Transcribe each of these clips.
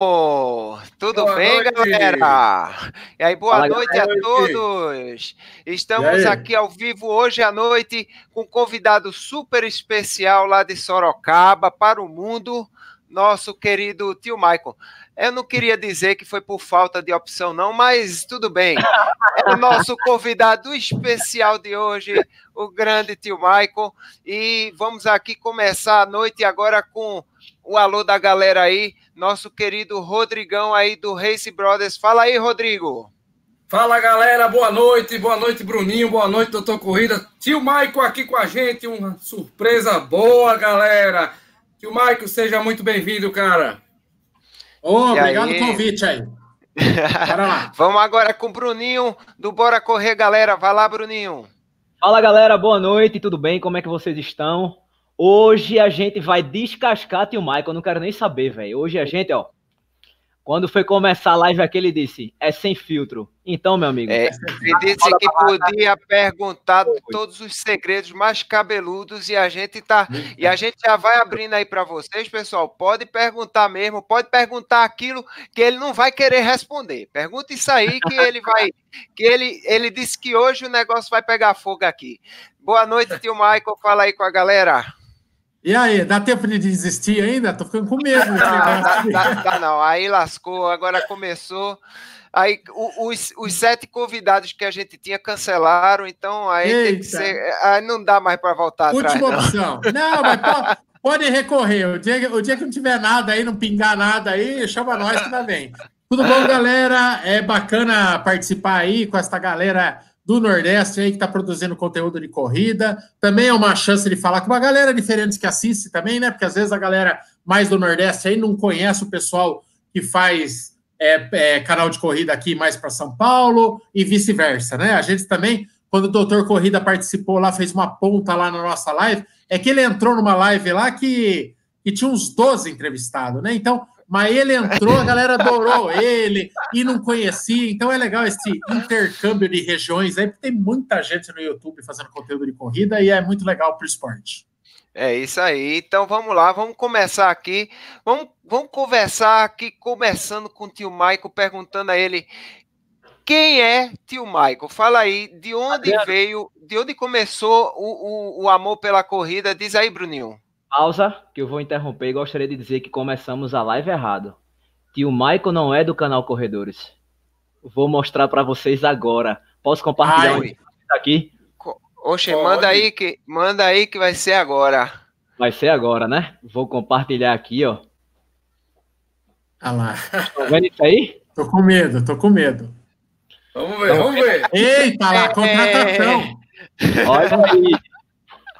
Tudo boa bem, noite. galera? E aí, boa noite galera. a todos. Estamos aqui ao vivo hoje à noite com um convidado super especial lá de Sorocaba para o mundo, nosso querido tio Michael. Eu não queria dizer que foi por falta de opção, não, mas tudo bem. É o nosso convidado especial de hoje, o grande tio Michael. E vamos aqui começar a noite agora com o alô da galera aí, nosso querido Rodrigão aí do Race Brothers. Fala aí, Rodrigo. Fala galera, boa noite, boa noite Bruninho, boa noite doutor Corrida. Tio Michael aqui com a gente, uma surpresa boa galera. Tio Michael, seja muito bem-vindo, cara. Oh, obrigado pelo convite aí. Bora lá. Vamos agora com o Bruninho do Bora Correr, galera. Vai lá, Bruninho. Fala, galera. Boa noite. Tudo bem? Como é que vocês estão? Hoje a gente vai descascar tio Michael. Não quero nem saber, velho. Hoje a gente, ó, quando foi começar a live aqui, ele disse: é sem filtro. Então, meu amigo. É, ele disse que podia perguntar todos os segredos mais cabeludos e a gente tá. E a gente já vai abrindo aí para vocês, pessoal. Pode perguntar mesmo, pode perguntar aquilo que ele não vai querer responder. Pergunta isso aí que ele vai. Que ele, ele disse que hoje o negócio vai pegar fogo aqui. Boa noite, tio Michael. Fala aí com a galera. E aí, dá tempo de desistir ainda? Tô ficando com medo. Não, dá, dá, dá, não. Aí lascou, agora começou. Aí os, os sete convidados que a gente tinha cancelaram, então aí Eita. tem que ser. Aí não dá mais para voltar Última atrás. Última opção. Não, mas pode, pode recorrer. O dia, o dia que não tiver nada aí, não pingar nada aí, chama nós que bem. Tudo bom, galera? É bacana participar aí com essa galera do Nordeste aí que está produzindo conteúdo de corrida. Também é uma chance de falar com uma galera diferente que assiste também, né? Porque às vezes a galera mais do Nordeste aí não conhece o pessoal que faz é, é, canal de corrida aqui mais para São Paulo e vice-versa, né? A gente também, quando o Doutor Corrida participou lá, fez uma ponta lá na nossa live, é que ele entrou numa live lá que, que tinha uns 12 entrevistados, né? Então, mas ele entrou, a galera adorou ele e não conhecia. Então é legal esse intercâmbio de regiões aí, porque tem muita gente no YouTube fazendo conteúdo de corrida e é muito legal para o esporte. É isso aí. Então vamos lá, vamos começar aqui. Vamos, vamos conversar aqui, começando com o tio Michael, perguntando a ele quem é tio Michael? Fala aí, de onde veio, de onde começou o, o, o amor pela corrida? Diz aí, Bruninho. Pausa, que eu vou interromper e gostaria de dizer que começamos a live errado. Tio Michael não é do canal Corredores. Vou mostrar para vocês agora. Posso compartilhar Ai. um aqui? Oxe, manda aí que manda aí que vai ser agora. Vai ser agora, né? Vou compartilhar aqui, ó. Ah lá. Tá vendo isso aí? Tô com medo, tô com medo. Vamos ver, vamos ver. Eita lá, contratação. Olha aí.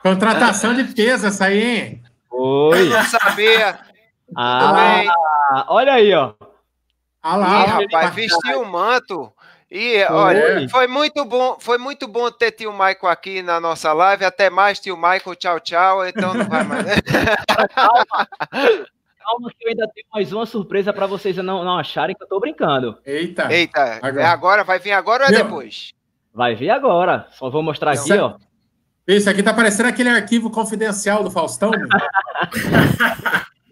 Contratação de peso essa aí, hein? Oi. Eu sabia. Ah, olha aí, ó. Ah lá, Ih, rapaz, vestiu o manto. E olha, foi muito bom, foi muito bom ter tio Michael aqui na nossa live. Até mais, tio Michael. Tchau, tchau. Então não vai mais. Calma, calma, que eu ainda tenho mais uma surpresa para vocês não, não acharem que eu tô brincando. Eita. Eita. Agora. É agora, vai vir agora ou é depois? Vai vir agora. Só vou mostrar aqui, ó. Isso aqui tá parecendo aquele arquivo confidencial do Faustão.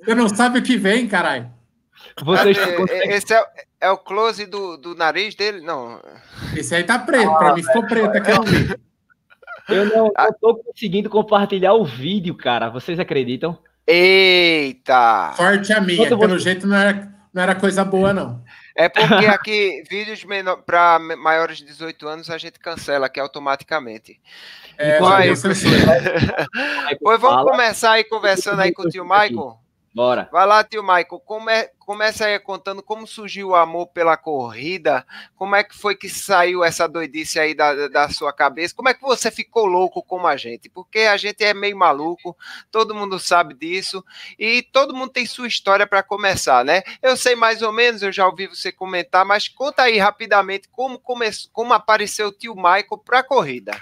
Você não sabe o que vem, caralho. Vocês... Esse é, é, o close do, do nariz dele? Não. Esse aí tá preto, ah, pra mim ficou preto aqui. Eu não, não tô conseguindo compartilhar o vídeo, cara. Vocês acreditam? Eita! Forte a minha, pelo você... jeito não era, não era coisa boa, não. É porque aqui, vídeos para maiores de 18 anos, a gente cancela aqui automaticamente. É, Vai, pois vamos começar aí conversando aí com o tio Michael. Bora. Vai lá, tio Michael. Come, começa aí contando como surgiu o amor pela corrida. Como é que foi que saiu essa doidice aí da, da sua cabeça? Como é que você ficou louco como a gente? Porque a gente é meio maluco, todo mundo sabe disso. E todo mundo tem sua história para começar, né? Eu sei mais ou menos, eu já ouvi você comentar, mas conta aí rapidamente como, come, como apareceu o tio Michael para a corrida.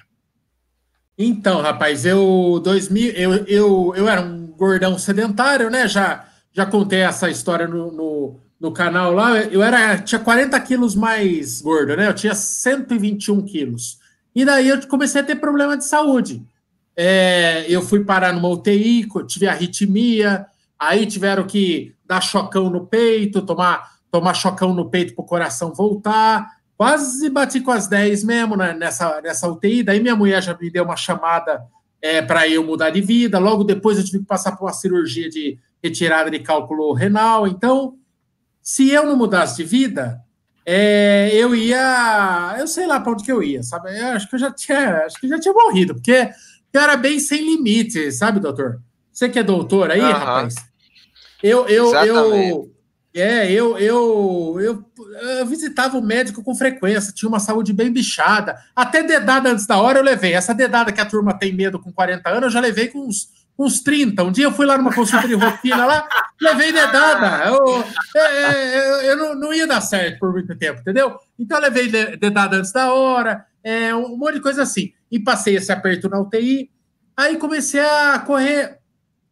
Então, rapaz, eu 2000, eu, eu, eu era um gordão sedentário, né? Já, já contei essa história no, no, no canal lá. Eu era tinha 40 quilos mais gordo, né? Eu tinha 121 quilos. E daí eu comecei a ter problema de saúde. É, eu fui parar numa UTI, tive arritmia, aí tiveram que dar chocão no peito, tomar, tomar chocão no peito para o coração voltar. Quase bati com as 10 mesmo né, nessa, nessa UTI. Daí minha mulher já me deu uma chamada é, para eu mudar de vida. Logo depois eu tive que passar por uma cirurgia de retirada de cálculo renal. Então, se eu não mudasse de vida, é, eu ia, eu sei lá para onde que eu ia, sabe? Eu acho que eu já tinha, acho que já tinha morrido, porque eu era bem sem limite, sabe, doutor? Você que é doutor aí, uhum. rapaz? Eu, eu, eu, é, eu, eu, eu, eu, visitava o médico com frequência, tinha uma saúde bem bichada. Até dedada antes da hora eu levei. Essa dedada que a turma tem medo com 40 anos, eu já levei com uns uns 30. Um dia eu fui lá numa consulta de rotina lá, levei dedada. Eu, é, é, eu, eu não, não, ia dar certo por muito tempo, entendeu? Então eu levei dedada antes da hora, é, um monte de coisa assim. E passei esse aperto na UTI. Aí comecei a correr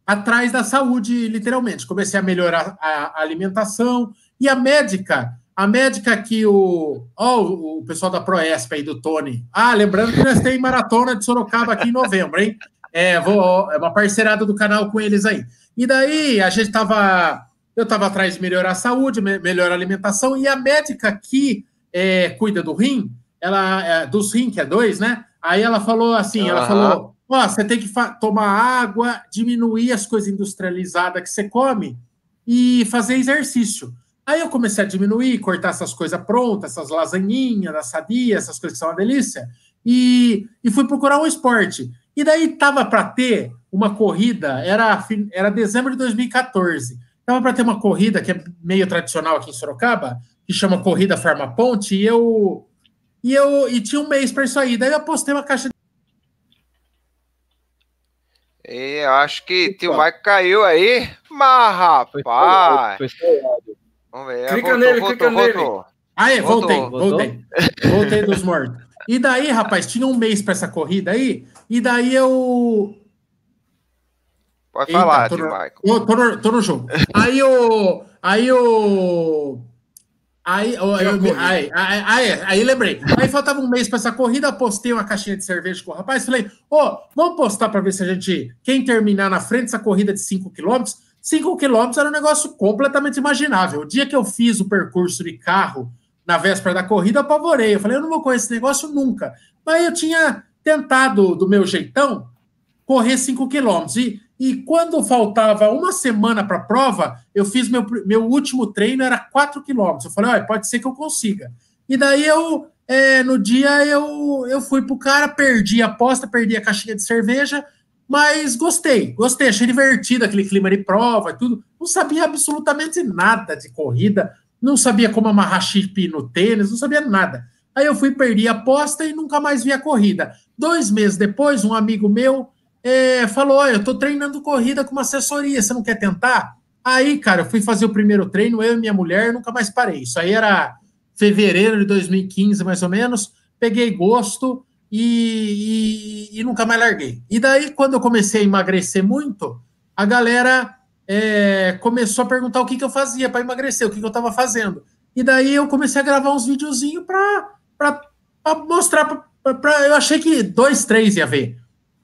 atrás da saúde, literalmente. Comecei a melhorar a, alimentação. E a médica, a médica que o. Ó, oh, o pessoal da Proesp aí, do Tony. Ah, lembrando que nós temos maratona de Sorocaba aqui em novembro, hein? É, vou, é uma parceirada do canal com eles aí. E daí a gente tava. Eu estava atrás de melhorar a saúde, melhorar a alimentação, e a médica que é, cuida do rim, ela, é, dos rim, que é dois, né? Aí ela falou assim: uhum. ela falou: Ó, você tem que tomar água, diminuir as coisas industrializadas que você come e fazer exercício. Aí eu comecei a diminuir, cortar essas coisas prontas, essas lasanhinhas, da sadia, essas coisas que são uma delícia, e, e fui procurar um esporte. E daí tava para ter uma corrida, era, era dezembro de 2014. Tava para ter uma corrida que é meio tradicional aqui em Sorocaba, que chama Corrida Farmaponte, e eu e eu e tinha um mês para isso aí. Daí eu postei uma caixa de eu acho que tio Mike caiu aí, mas rapaz. Vamos ver. Clica voltou, nele, voltou, clica voltou. nele. Aí, voltei, voltei. Voltei dos mortos. E daí, rapaz, tinha um mês para essa corrida aí, e daí eu. Pode Eita, falar, tô no, Michael. Tô, no, tô no jogo. Aí eu. Aí eu. Aí, eu, eu, aí, aí, aí, aí, lembrei. Aí faltava um mês para essa corrida, postei uma caixinha de cerveja com o rapaz. Falei, ô, oh, vamos postar para ver se a gente. Quem terminar na frente dessa corrida de 5 km. 5 km era um negócio completamente imaginável. O dia que eu fiz o percurso de carro na véspera da corrida, eu apavorei. Eu falei, eu não vou correr esse negócio nunca. Mas eu tinha tentado, do meu jeitão, correr 5 quilômetros. E, e quando faltava uma semana para a prova, eu fiz meu, meu último treino, era 4 quilômetros. Eu falei, olha, pode ser que eu consiga. E daí eu, é, no dia, eu, eu fui pro cara, perdi a aposta, perdi a caixinha de cerveja, mas gostei, gostei, achei divertido aquele clima de prova e tudo. Não sabia absolutamente nada de corrida, não sabia como amarrar chip no tênis, não sabia nada. Aí eu fui, perdi a aposta e nunca mais vi a corrida. Dois meses depois, um amigo meu é, falou: Olha, eu estou treinando corrida com uma assessoria, você não quer tentar? Aí, cara, eu fui fazer o primeiro treino, eu e minha mulher, nunca mais parei. Isso aí era fevereiro de 2015, mais ou menos. Peguei gosto e, e, e nunca mais larguei. E daí, quando eu comecei a emagrecer muito, a galera é, começou a perguntar o que, que eu fazia para emagrecer, o que, que eu estava fazendo. E daí eu comecei a gravar uns videozinhos para mostrar. Pra, pra, eu achei que dois, três ia ver.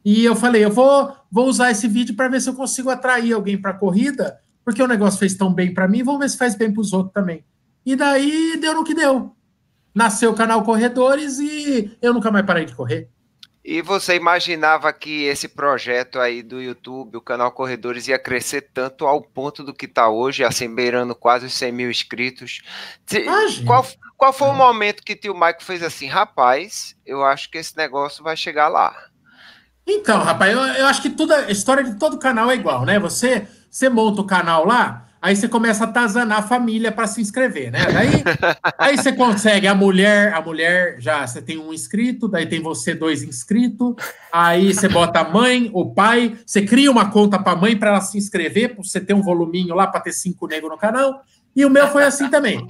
E eu falei, eu vou, vou usar esse vídeo para ver se eu consigo atrair alguém para a corrida, porque o negócio fez tão bem para mim, vamos ver se faz bem para os outros também. E daí deu no que deu. Nasceu o canal Corredores e eu nunca mais parei de correr. E você imaginava que esse projeto aí do YouTube, o canal Corredores, ia crescer tanto ao ponto do que está hoje, assim, beirando quase os 100 mil inscritos? qual, qual foi o momento que o tio Mike fez assim, rapaz, eu acho que esse negócio vai chegar lá? Então, rapaz, eu, eu acho que toda a história de todo canal é igual, né? Você, você monta o canal lá, Aí você começa a atazanar a família para se inscrever, né? Daí, aí você consegue a mulher, a mulher já você tem um inscrito, daí tem você dois inscritos, aí você bota a mãe, o pai, você cria uma conta para a mãe para ela se inscrever, para você ter um voluminho lá para ter cinco negros no canal. E o meu foi assim também.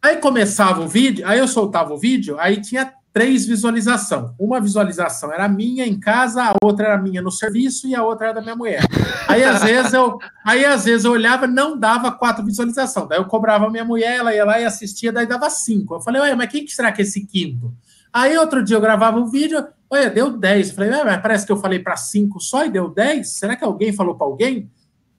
Aí começava o vídeo, aí eu soltava o vídeo, aí tinha três visualizações. Uma visualização era minha em casa, a outra era minha no serviço e a outra era da minha mulher. Aí às vezes eu, aí às vezes eu olhava, não dava quatro visualizações. Daí eu cobrava a minha mulher, ela ia lá e assistia, daí dava cinco. Eu falei, olha, mas quem que será que é esse quinto? Aí outro dia eu gravava um vídeo, olha, deu dez. Eu falei, mas parece que eu falei para cinco só e deu dez. Será que alguém falou para alguém?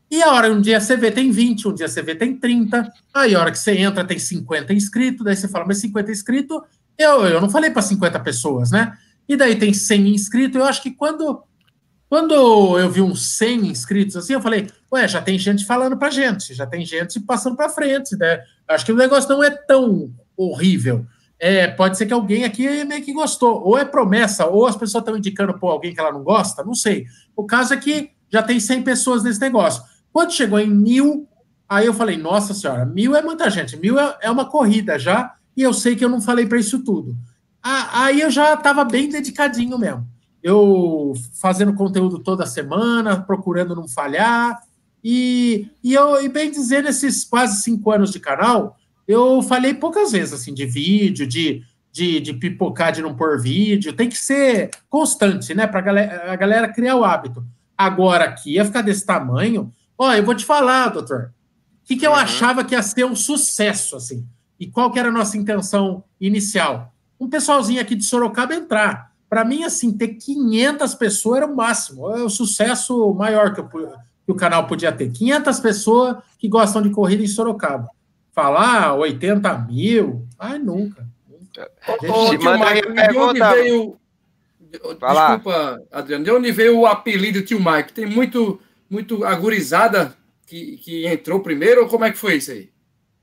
E a hora, um dia você vê tem 20, um dia você vê tem 30, aí a hora que você entra tem 50 inscritos, daí você fala, mas 50 inscritos, eu, eu não falei para 50 pessoas, né? E daí tem 100 inscritos, eu acho que quando, quando eu vi uns 100 inscritos assim, eu falei, ué, já tem gente falando pra gente, já tem gente passando para frente, né? Acho que o negócio não é tão horrível. É, pode ser que alguém aqui meio que gostou, ou é promessa, ou as pessoas estão indicando por alguém que ela não gosta, não sei. O caso é que já tem 100 pessoas nesse negócio. Quando chegou em mil, aí eu falei, nossa senhora, mil é muita gente, mil é, é uma corrida já, e eu sei que eu não falei para isso tudo. Aí eu já estava bem dedicadinho mesmo. Eu fazendo conteúdo toda semana, procurando não falhar, e, e eu, e bem dizer, nesses quase cinco anos de canal, eu falei poucas vezes, assim, de vídeo, de, de, de pipocar, de não pôr vídeo, tem que ser constante, né, para galera, a galera criar o hábito. Agora, aqui ia ficar desse tamanho, Ó, eu vou te falar, doutor. O que, que eu uhum. achava que ia ser um sucesso, assim? E qual que era a nossa intenção inicial? Um pessoalzinho aqui de Sorocaba entrar. Para mim, assim, ter 500 pessoas era o máximo. É o sucesso maior que, eu, que o canal podia ter. 500 pessoas que gostam de corrida em Sorocaba. Falar 80 mil, ai, nunca. nunca. Ô, tio Mike, de onde veio... Desculpa, Adriano, de onde veio o apelido tio Mike? Tem muito muito agorizada que, que entrou primeiro, ou como é que foi isso aí?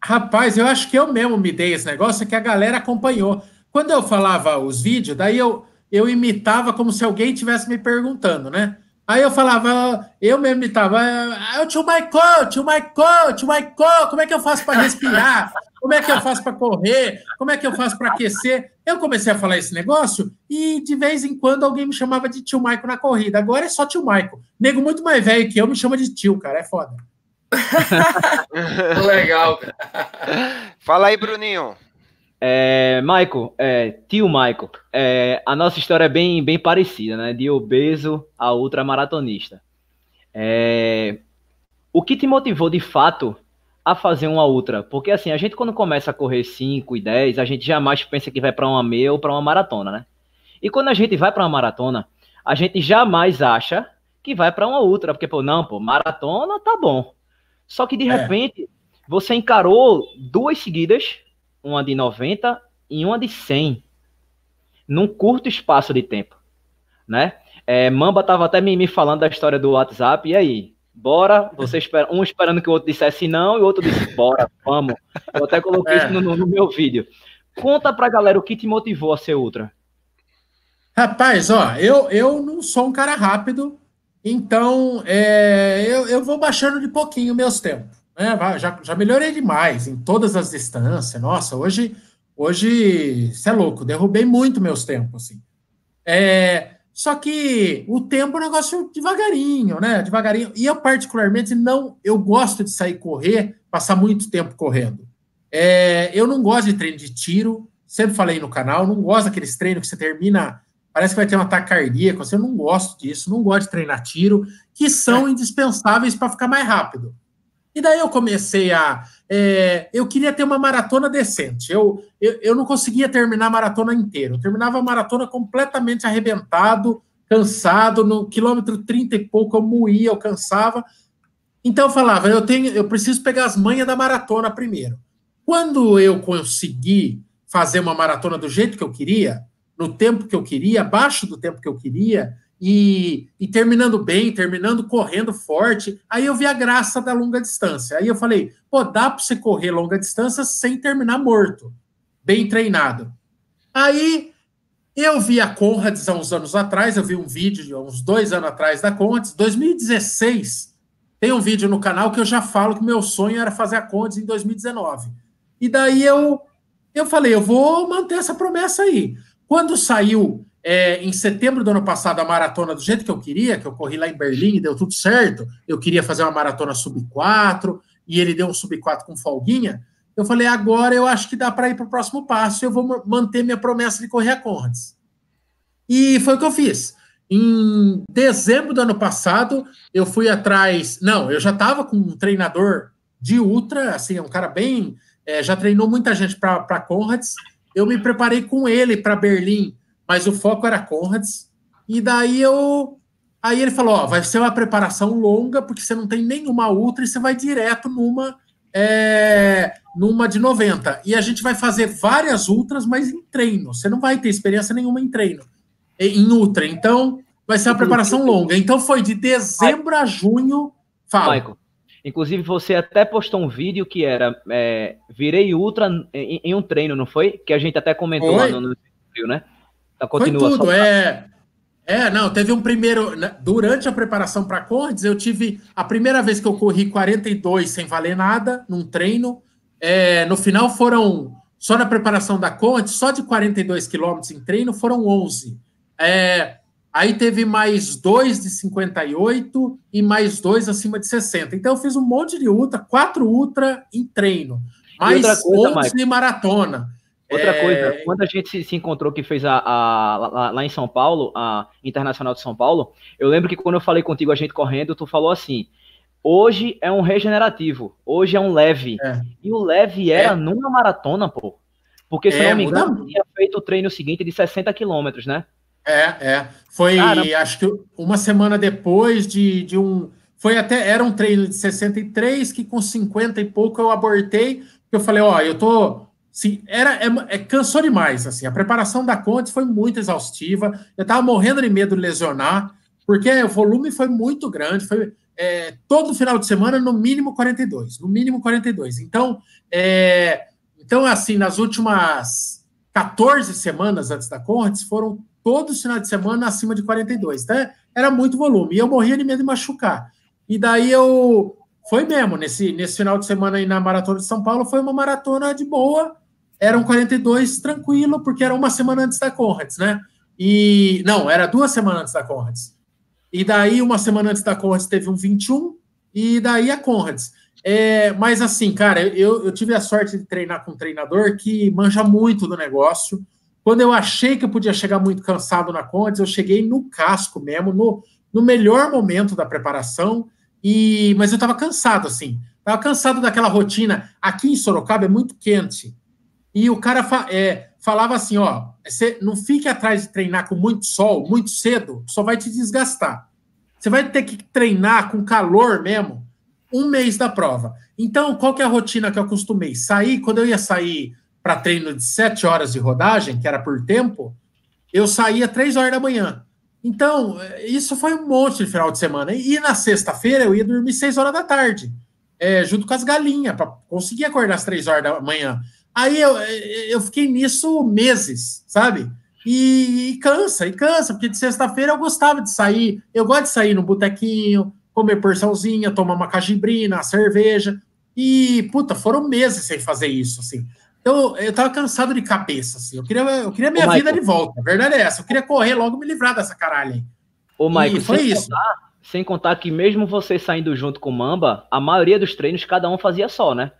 Rapaz, eu acho que eu mesmo me dei esse negócio, é que a galera acompanhou. Quando eu falava os vídeos, daí eu, eu imitava como se alguém tivesse me perguntando, né? Aí eu falava, eu mesmo imitava, ah, tio Michael, tio Michael, tio Michael, como é que eu faço para respirar? Como é que eu faço para correr? Como é que eu faço para aquecer? Eu comecei a falar esse negócio e de vez em quando alguém me chamava de tio Michael na corrida. Agora é só tio Michael. Nego muito mais velho que eu me chama de tio, cara. É foda. Legal. Fala aí, Bruninho. É, Michael, é, tio Michael, é, a nossa história é bem, bem parecida, né? De obeso a ultramaratonista. É, o que te motivou de fato a fazer uma ultra? Porque assim, a gente quando começa a correr 5 e 10, a gente jamais pensa que vai para uma meia ou para uma maratona, né? E quando a gente vai para uma maratona, a gente jamais acha que vai para uma ultra, porque pô, não, pô, maratona tá bom. Só que de é. repente você encarou duas seguidas uma de 90 e uma de 100 num curto espaço de tempo, né? É, Mamba tava até me, me falando da história do WhatsApp, e aí? Bora, você espera, um esperando que o outro dissesse não e o outro disse bora, vamos. Eu até coloquei é. isso no, no, meu vídeo. Conta pra galera o que te motivou a ser ultra. Rapaz, ó, eu, eu não sou um cara rápido, então é, eu, eu vou baixando de pouquinho meus tempos. É, já, já melhorei demais em todas as distâncias. Nossa, hoje, hoje, você é louco, derrubei muito meus tempos, assim. É, só que o tempo é um negócio devagarinho, né? Devagarinho. E eu, particularmente, não. Eu gosto de sair correr, passar muito tempo correndo. É, eu não gosto de treino de tiro, sempre falei no canal, não gosto daqueles treinos que você termina, parece que vai ter um ataque cardíaco. Assim, eu não gosto disso, não gosto de treinar tiro, que são é. indispensáveis para ficar mais rápido. E daí eu comecei a. É, eu queria ter uma maratona decente. Eu, eu, eu não conseguia terminar a maratona inteira. Eu terminava a maratona completamente arrebentado, cansado. No quilômetro 30 e pouco eu moía, eu cansava. Então eu falava, eu tenho, eu preciso pegar as manhas da maratona primeiro. Quando eu consegui fazer uma maratona do jeito que eu queria, no tempo que eu queria, abaixo do tempo que eu queria, e, e, terminando bem, terminando correndo forte. Aí eu vi a graça da longa distância. Aí eu falei, pô, dá para você correr longa distância sem terminar morto, bem treinado. Aí eu vi a Conrads há uns anos atrás, eu vi um vídeo de uns dois anos atrás da Conrads, 2016. Tem um vídeo no canal que eu já falo que meu sonho era fazer a Conrads em 2019. E daí eu, eu falei, eu vou manter essa promessa aí. Quando saiu é, em setembro do ano passado a maratona do jeito que eu queria, que eu corri lá em Berlim e deu tudo certo, eu queria fazer uma maratona sub 4 e ele deu um sub 4 com folguinha. Eu falei, agora eu acho que dá para ir para o próximo passo, eu vou manter minha promessa de correr a Conrads. E foi o que eu fiz. Em dezembro do ano passado, eu fui atrás. Não, eu já estava com um treinador de ultra, assim, é um cara bem. É, já treinou muita gente para Conrads. Eu me preparei com ele para Berlim mas o foco era Conrads. E daí eu Aí ele falou: ó, vai ser uma preparação longa, porque você não tem nenhuma ultra e você vai direto numa. É, numa de 90. E a gente vai fazer várias ultras, mas em treino. Você não vai ter experiência nenhuma em treino, em ultra. Então, vai ser uma preparação longa. Então, foi de dezembro a junho. Fala. Michael, inclusive, você até postou um vídeo que era é, Virei Ultra em, em, um treino, não foi? Que a gente até comentou foi? lá no, no né? Então, continua foi tudo, só... é. É, não, teve um primeiro. Né, durante a preparação para Cordes, eu tive a primeira vez que eu corri 42 sem valer nada, num treino. É, no final foram, só na preparação da Cordes, só de 42 quilômetros em treino foram 11. É, aí teve mais dois de 58 e mais dois acima de 60. Então eu fiz um monte de ultra, quatro ultra em treino, mais coisa, 11 Mike. maratona. Outra é... coisa, quando a gente se, encontrou que fez a, a, a, lá em São Paulo, a Internacional de São Paulo, eu lembro que quando eu falei contigo, a gente correndo, tu falou assim: hoje é um regenerativo, hoje é um leve. É. E o leve era é. numa maratona, pô. Porque, se é, não me engano, tinha feito o treino seguinte de 60 quilômetros, né? É, é. Foi, acho que uma semana depois de, de um. Foi até. Era um treino de 63 que com 50 e pouco eu abortei. Eu falei, ó, eu tô Sim, era, é, é, cansou demais, assim, a preparação da Conte foi muito exaustiva, eu estava morrendo de medo de lesionar, porque o volume foi muito grande, foi é, todo final de semana, no mínimo 42, no mínimo 42, então, é, então assim, nas últimas 14 semanas antes da Conte, foram todos os finais de semana acima de 42, então era muito volume, e eu morria de medo de machucar, e daí eu, foi mesmo, nesse, nesse final de semana aí na Maratona de São Paulo, foi uma maratona de boa, eram 42 tranquilo, porque era uma semana antes da Conrads, né? E não, era duas semanas antes da Conrads. E daí, uma semana antes da Conrads, teve um 21, e daí a Conrads. É, mas assim, cara, eu, eu tive a sorte de treinar com um treinador que manja muito do negócio. Quando eu achei que eu podia chegar muito cansado na Conrads, eu cheguei no casco mesmo, no, no melhor momento da preparação, e mas eu estava cansado, assim. Estava cansado daquela rotina. Aqui em Sorocaba é muito quente. E o cara fa é, falava assim: ó, você não fique atrás de treinar com muito sol, muito cedo, só vai te desgastar. Você vai ter que treinar com calor mesmo um mês da prova. Então, qual que é a rotina que eu acostumei? Sair, quando eu ia sair para treino de sete horas de rodagem, que era por tempo, eu saía três horas da manhã. Então, isso foi um monte de final de semana. E na sexta-feira eu ia dormir seis horas da tarde, é, junto com as galinhas, para conseguir acordar às três horas da manhã. Aí eu, eu fiquei nisso meses, sabe? E, e cansa, e cansa, porque de sexta-feira eu gostava de sair. Eu gosto de sair no botequinho, comer porçãozinha, tomar uma cajibrina, cerveja. E, puta, foram meses sem fazer isso, assim. Então, eu tava cansado de cabeça, assim. Eu queria, eu queria minha Ô, vida Michael. de volta. A verdade é essa. Eu queria correr logo me livrar dessa caralho aí. Ô, Michael, e foi sem isso. Contar, sem contar que mesmo você saindo junto com o Mamba, a maioria dos treinos cada um fazia só, né?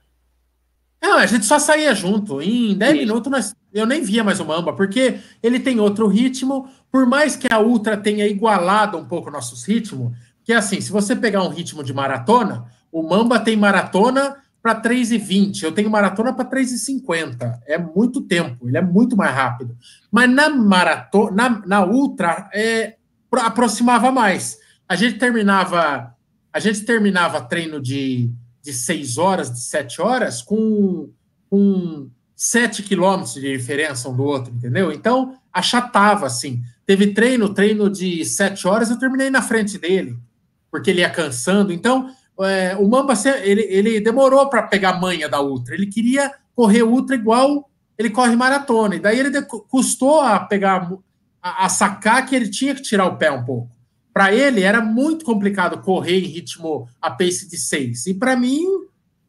Não, a gente só saía junto. Em 10 minutos nós, eu nem via mais o Mamba, porque ele tem outro ritmo. Por mais que a Ultra tenha igualado um pouco nossos ritmos, que é assim, se você pegar um ritmo de maratona, o Mamba tem maratona para 3,20, eu tenho maratona para 3,50. É muito tempo, ele é muito mais rápido. Mas na maratona, na, na Ultra, é, aproximava mais. A gente terminava, a gente terminava treino de de seis horas, de sete horas, com, com sete quilômetros de diferença um do outro, entendeu? Então, achatava, assim. Teve treino, treino de sete horas, eu terminei na frente dele, porque ele ia cansando. Então, é, o Mamba, ele, ele demorou para pegar a manha da Ultra. Ele queria correr Ultra igual ele corre maratona. E daí ele custou a pegar, a, a sacar que ele tinha que tirar o pé um pouco. Para ele era muito complicado correr em ritmo a pace de 6. E para mim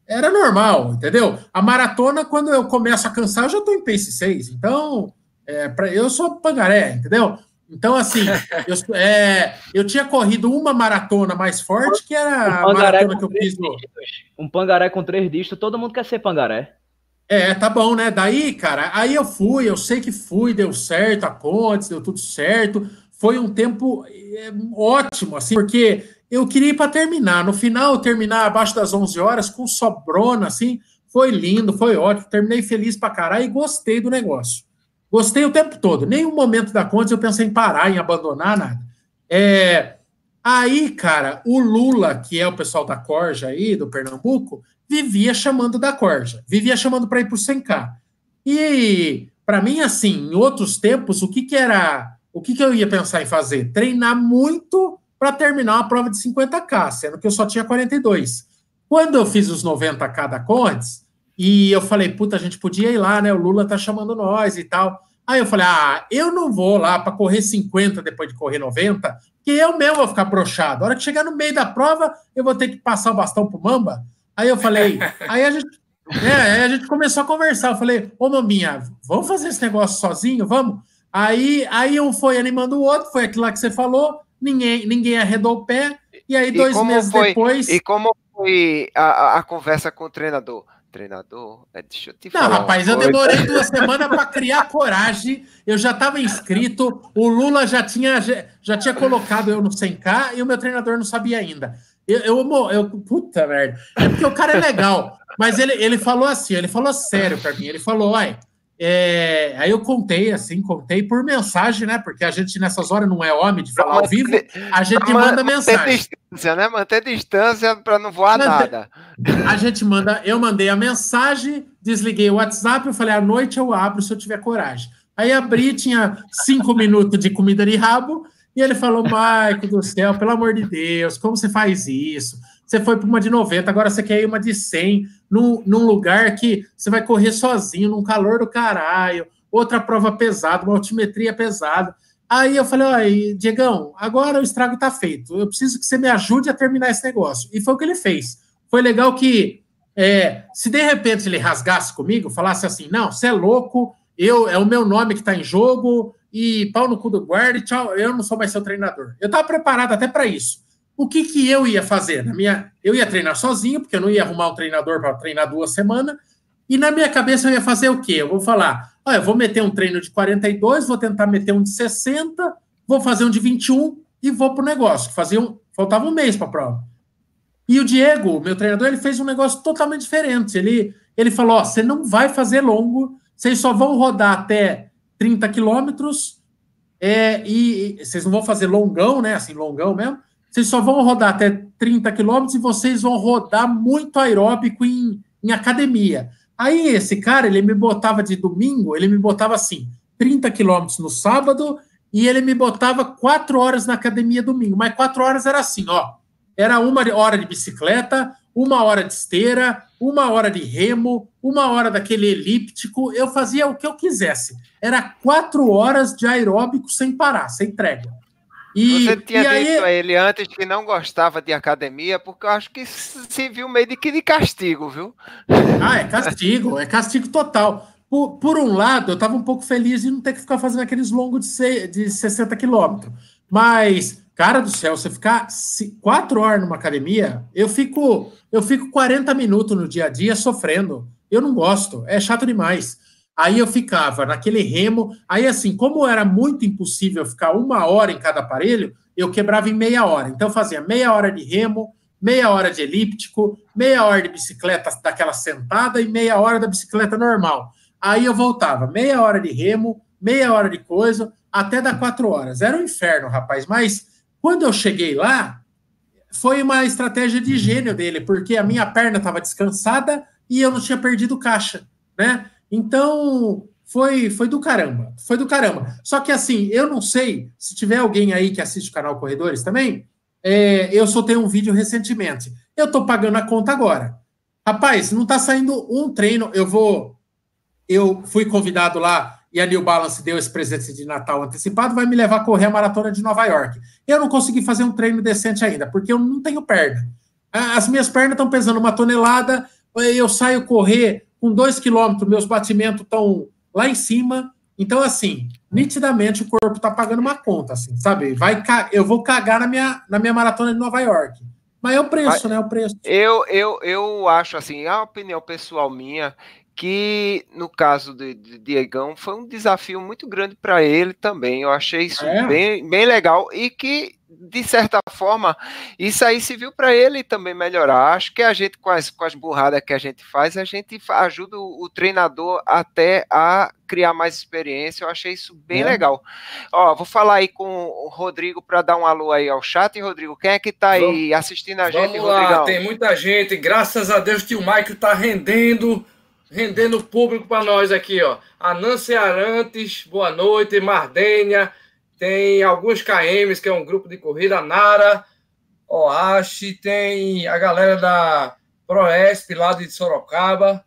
era normal, entendeu? A maratona, quando eu começo a cansar, eu já estou em pace 6. Então, é, pra, eu sou pangaré, entendeu? Então, assim, eu, é, eu tinha corrido uma maratona mais forte, que era um a maratona que eu fiz. No... Um pangaré com três dígitos, todo mundo quer ser pangaré. É, tá bom, né? Daí, cara, aí eu fui, eu sei que fui, deu certo, a ponte, deu tudo certo foi um tempo é, ótimo, assim, porque eu queria ir para terminar. No final, terminar abaixo das 11 horas, com sobrona, assim, foi lindo, foi ótimo. Terminei feliz para caralho e gostei do negócio. Gostei o tempo todo. Nenhum momento da conta eu pensei em parar, em abandonar, nada. É, Aí, cara, o Lula, que é o pessoal da Corja aí, do Pernambuco, vivia chamando da Corja, vivia chamando para ir para o 100K. E, para mim, assim, em outros tempos, o que, que era. O que, que eu ia pensar em fazer? Treinar muito para terminar uma prova de 50K, sendo que eu só tinha 42. Quando eu fiz os 90K da Condes, e eu falei, puta, a gente podia ir lá, né? O Lula tá chamando nós e tal. Aí eu falei, ah, eu não vou lá para correr 50 depois de correr 90, que eu mesmo vou ficar brochado. A hora que chegar no meio da prova, eu vou ter que passar o bastão pro Mamba. Aí eu falei, aí a gente, é, aí a gente começou a conversar. Eu falei, ô Mambinha, vamos fazer esse negócio sozinho? Vamos? Aí, aí um foi animando o outro, foi aquilo lá que você falou, ninguém, ninguém arredou o pé, e aí dois meses foi, depois. E como foi a, a conversa com o treinador? Treinador, é, deixa eu te falar. Não, rapaz, eu demorei duas semanas para criar coragem. Eu já estava inscrito, o Lula já tinha, já tinha colocado eu no 100K e o meu treinador não sabia ainda. Eu, eu, eu, puta merda. É porque o cara é legal. Mas ele, ele falou assim, ele falou sério para mim. Ele falou, ai, é... aí eu contei assim, contei por mensagem, né? Porque a gente nessas horas não é homem de falar ao vivo, a gente manda mensagem. Manter distância, né? Manter distância para não voar nada. A gente manda, eu mandei a mensagem, desliguei o WhatsApp, eu falei, à noite eu abro se eu tiver coragem. Aí abri, tinha cinco minutos de comida de rabo, e ele falou: Maico do céu, pelo amor de Deus, como você faz isso? Você foi para uma de 90, agora você quer ir uma de 100, num, num lugar que você vai correr sozinho, num calor do caralho, outra prova pesada, uma altimetria pesada. Aí eu falei: Ó, Diegão, agora o estrago está feito, eu preciso que você me ajude a terminar esse negócio. E foi o que ele fez. Foi legal que, é, se de repente ele rasgasse comigo, falasse assim: Não, você é louco, eu é o meu nome que está em jogo, e pau no cu do guarda tchau, eu não sou mais seu treinador. Eu estava preparado até para isso. O que, que eu ia fazer? Na minha, eu ia treinar sozinho, porque eu não ia arrumar um treinador para treinar duas semanas. E na minha cabeça eu ia fazer o quê? Eu vou falar, ah, eu vou meter um treino de 42, vou tentar meter um de 60, vou fazer um de 21 e vou pro negócio. Fazia um, faltava um mês para a prova. E o Diego, meu treinador, ele fez um negócio totalmente diferente. Ele, ele falou: você não vai fazer longo, vocês só vão rodar até 30 quilômetros, é, e, e, vocês não vão fazer longão, né? Assim, longão mesmo. Vocês só vão rodar até 30 quilômetros e vocês vão rodar muito aeróbico em, em academia. Aí esse cara, ele me botava de domingo, ele me botava assim, 30 quilômetros no sábado, e ele me botava quatro horas na academia domingo. Mas quatro horas era assim, ó. Era uma hora de bicicleta, uma hora de esteira, uma hora de remo, uma hora daquele elíptico. Eu fazia o que eu quisesse. Era quatro horas de aeróbico sem parar, sem trégua. E, Você tinha dito aí... a ele antes que não gostava de academia, porque eu acho que se viu meio de que de castigo, viu? Ah, é castigo, é castigo total. Por, por um lado, eu estava um pouco feliz de não ter que ficar fazendo aqueles longos de, se, de 60 quilômetros. Mas Cara do céu, você ficar quatro horas numa academia, eu fico, eu fico 40 minutos no dia a dia sofrendo. Eu não gosto, é chato demais. Aí eu ficava naquele remo. Aí, assim, como era muito impossível ficar uma hora em cada aparelho, eu quebrava em meia hora. Então, fazia meia hora de remo, meia hora de elíptico, meia hora de bicicleta daquela sentada e meia hora da bicicleta normal. Aí eu voltava, meia hora de remo, meia hora de coisa, até dar quatro horas. Era um inferno, rapaz, mas quando eu cheguei lá, foi uma estratégia de gênio dele, porque a minha perna estava descansada e eu não tinha perdido caixa, né? Então, foi, foi do caramba, foi do caramba. Só que assim, eu não sei, se tiver alguém aí que assiste o canal Corredores também, é, eu soltei um vídeo recentemente. Eu estou pagando a conta agora. Rapaz, não está saindo um treino, eu vou... Eu fui convidado lá e a New Balance deu esse presente de Natal antecipado, vai me levar a correr a maratona de Nova York. Eu não consegui fazer um treino decente ainda, porque eu não tenho perna. As minhas pernas estão pesando uma tonelada, eu saio correr com dois quilômetros, meus batimentos estão lá em cima. Então, assim, nitidamente o corpo está pagando uma conta, assim, sabe? Vai, eu vou cagar na minha, na minha maratona de Nova York. Mas é o preço, Mas, né? É o preço. Eu, eu, eu acho assim, a opinião pessoal minha, que no caso de, de Diegão foi um desafio muito grande para ele também. Eu achei isso é. bem, bem legal e que de certa forma, isso aí se viu para ele também melhorar. Acho que a gente, com as, com as burradas que a gente faz, a gente ajuda o, o treinador até a criar mais experiência. Eu achei isso bem é. legal. Ó, vou falar aí com o Rodrigo para dar um alô aí ao chat. Rodrigo, quem é que está aí assistindo a gente, Vamos lá, tem muita gente. Graças a Deus, tio Mike está rendendo rendendo público para nós aqui, ó. A Nancy Arantes, boa noite. Mardênia, tem alguns KMs, que é um grupo de corrida, Nara, Oashi, tem a galera da Proesp lá de Sorocaba,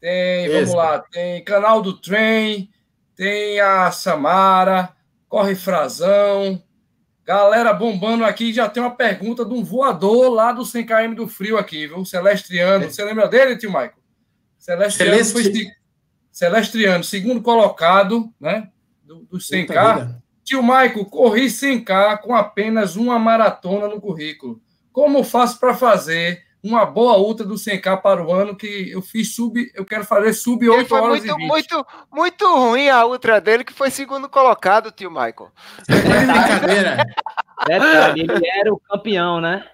tem, vamos lá, tem canal do Trem, tem a Samara, Corre Frazão, galera bombando aqui, já tem uma pergunta de um voador lá do 100km do frio aqui, viu? Celestriano, é. você lembra dele, tio Michael? Celestriano Celeste... foi Celestriano, segundo colocado, né, do, do 100k. Tio Maico, corri 100K com apenas uma maratona no currículo. Como faço para fazer uma boa ultra do 100K para o ano que eu fiz sub, eu quero fazer sub 8 foi horas muito, e 20. muito, muito ruim a ultra dele que foi segundo colocado, tio Michael. É brincadeira. Detalhe, ele era o campeão, né?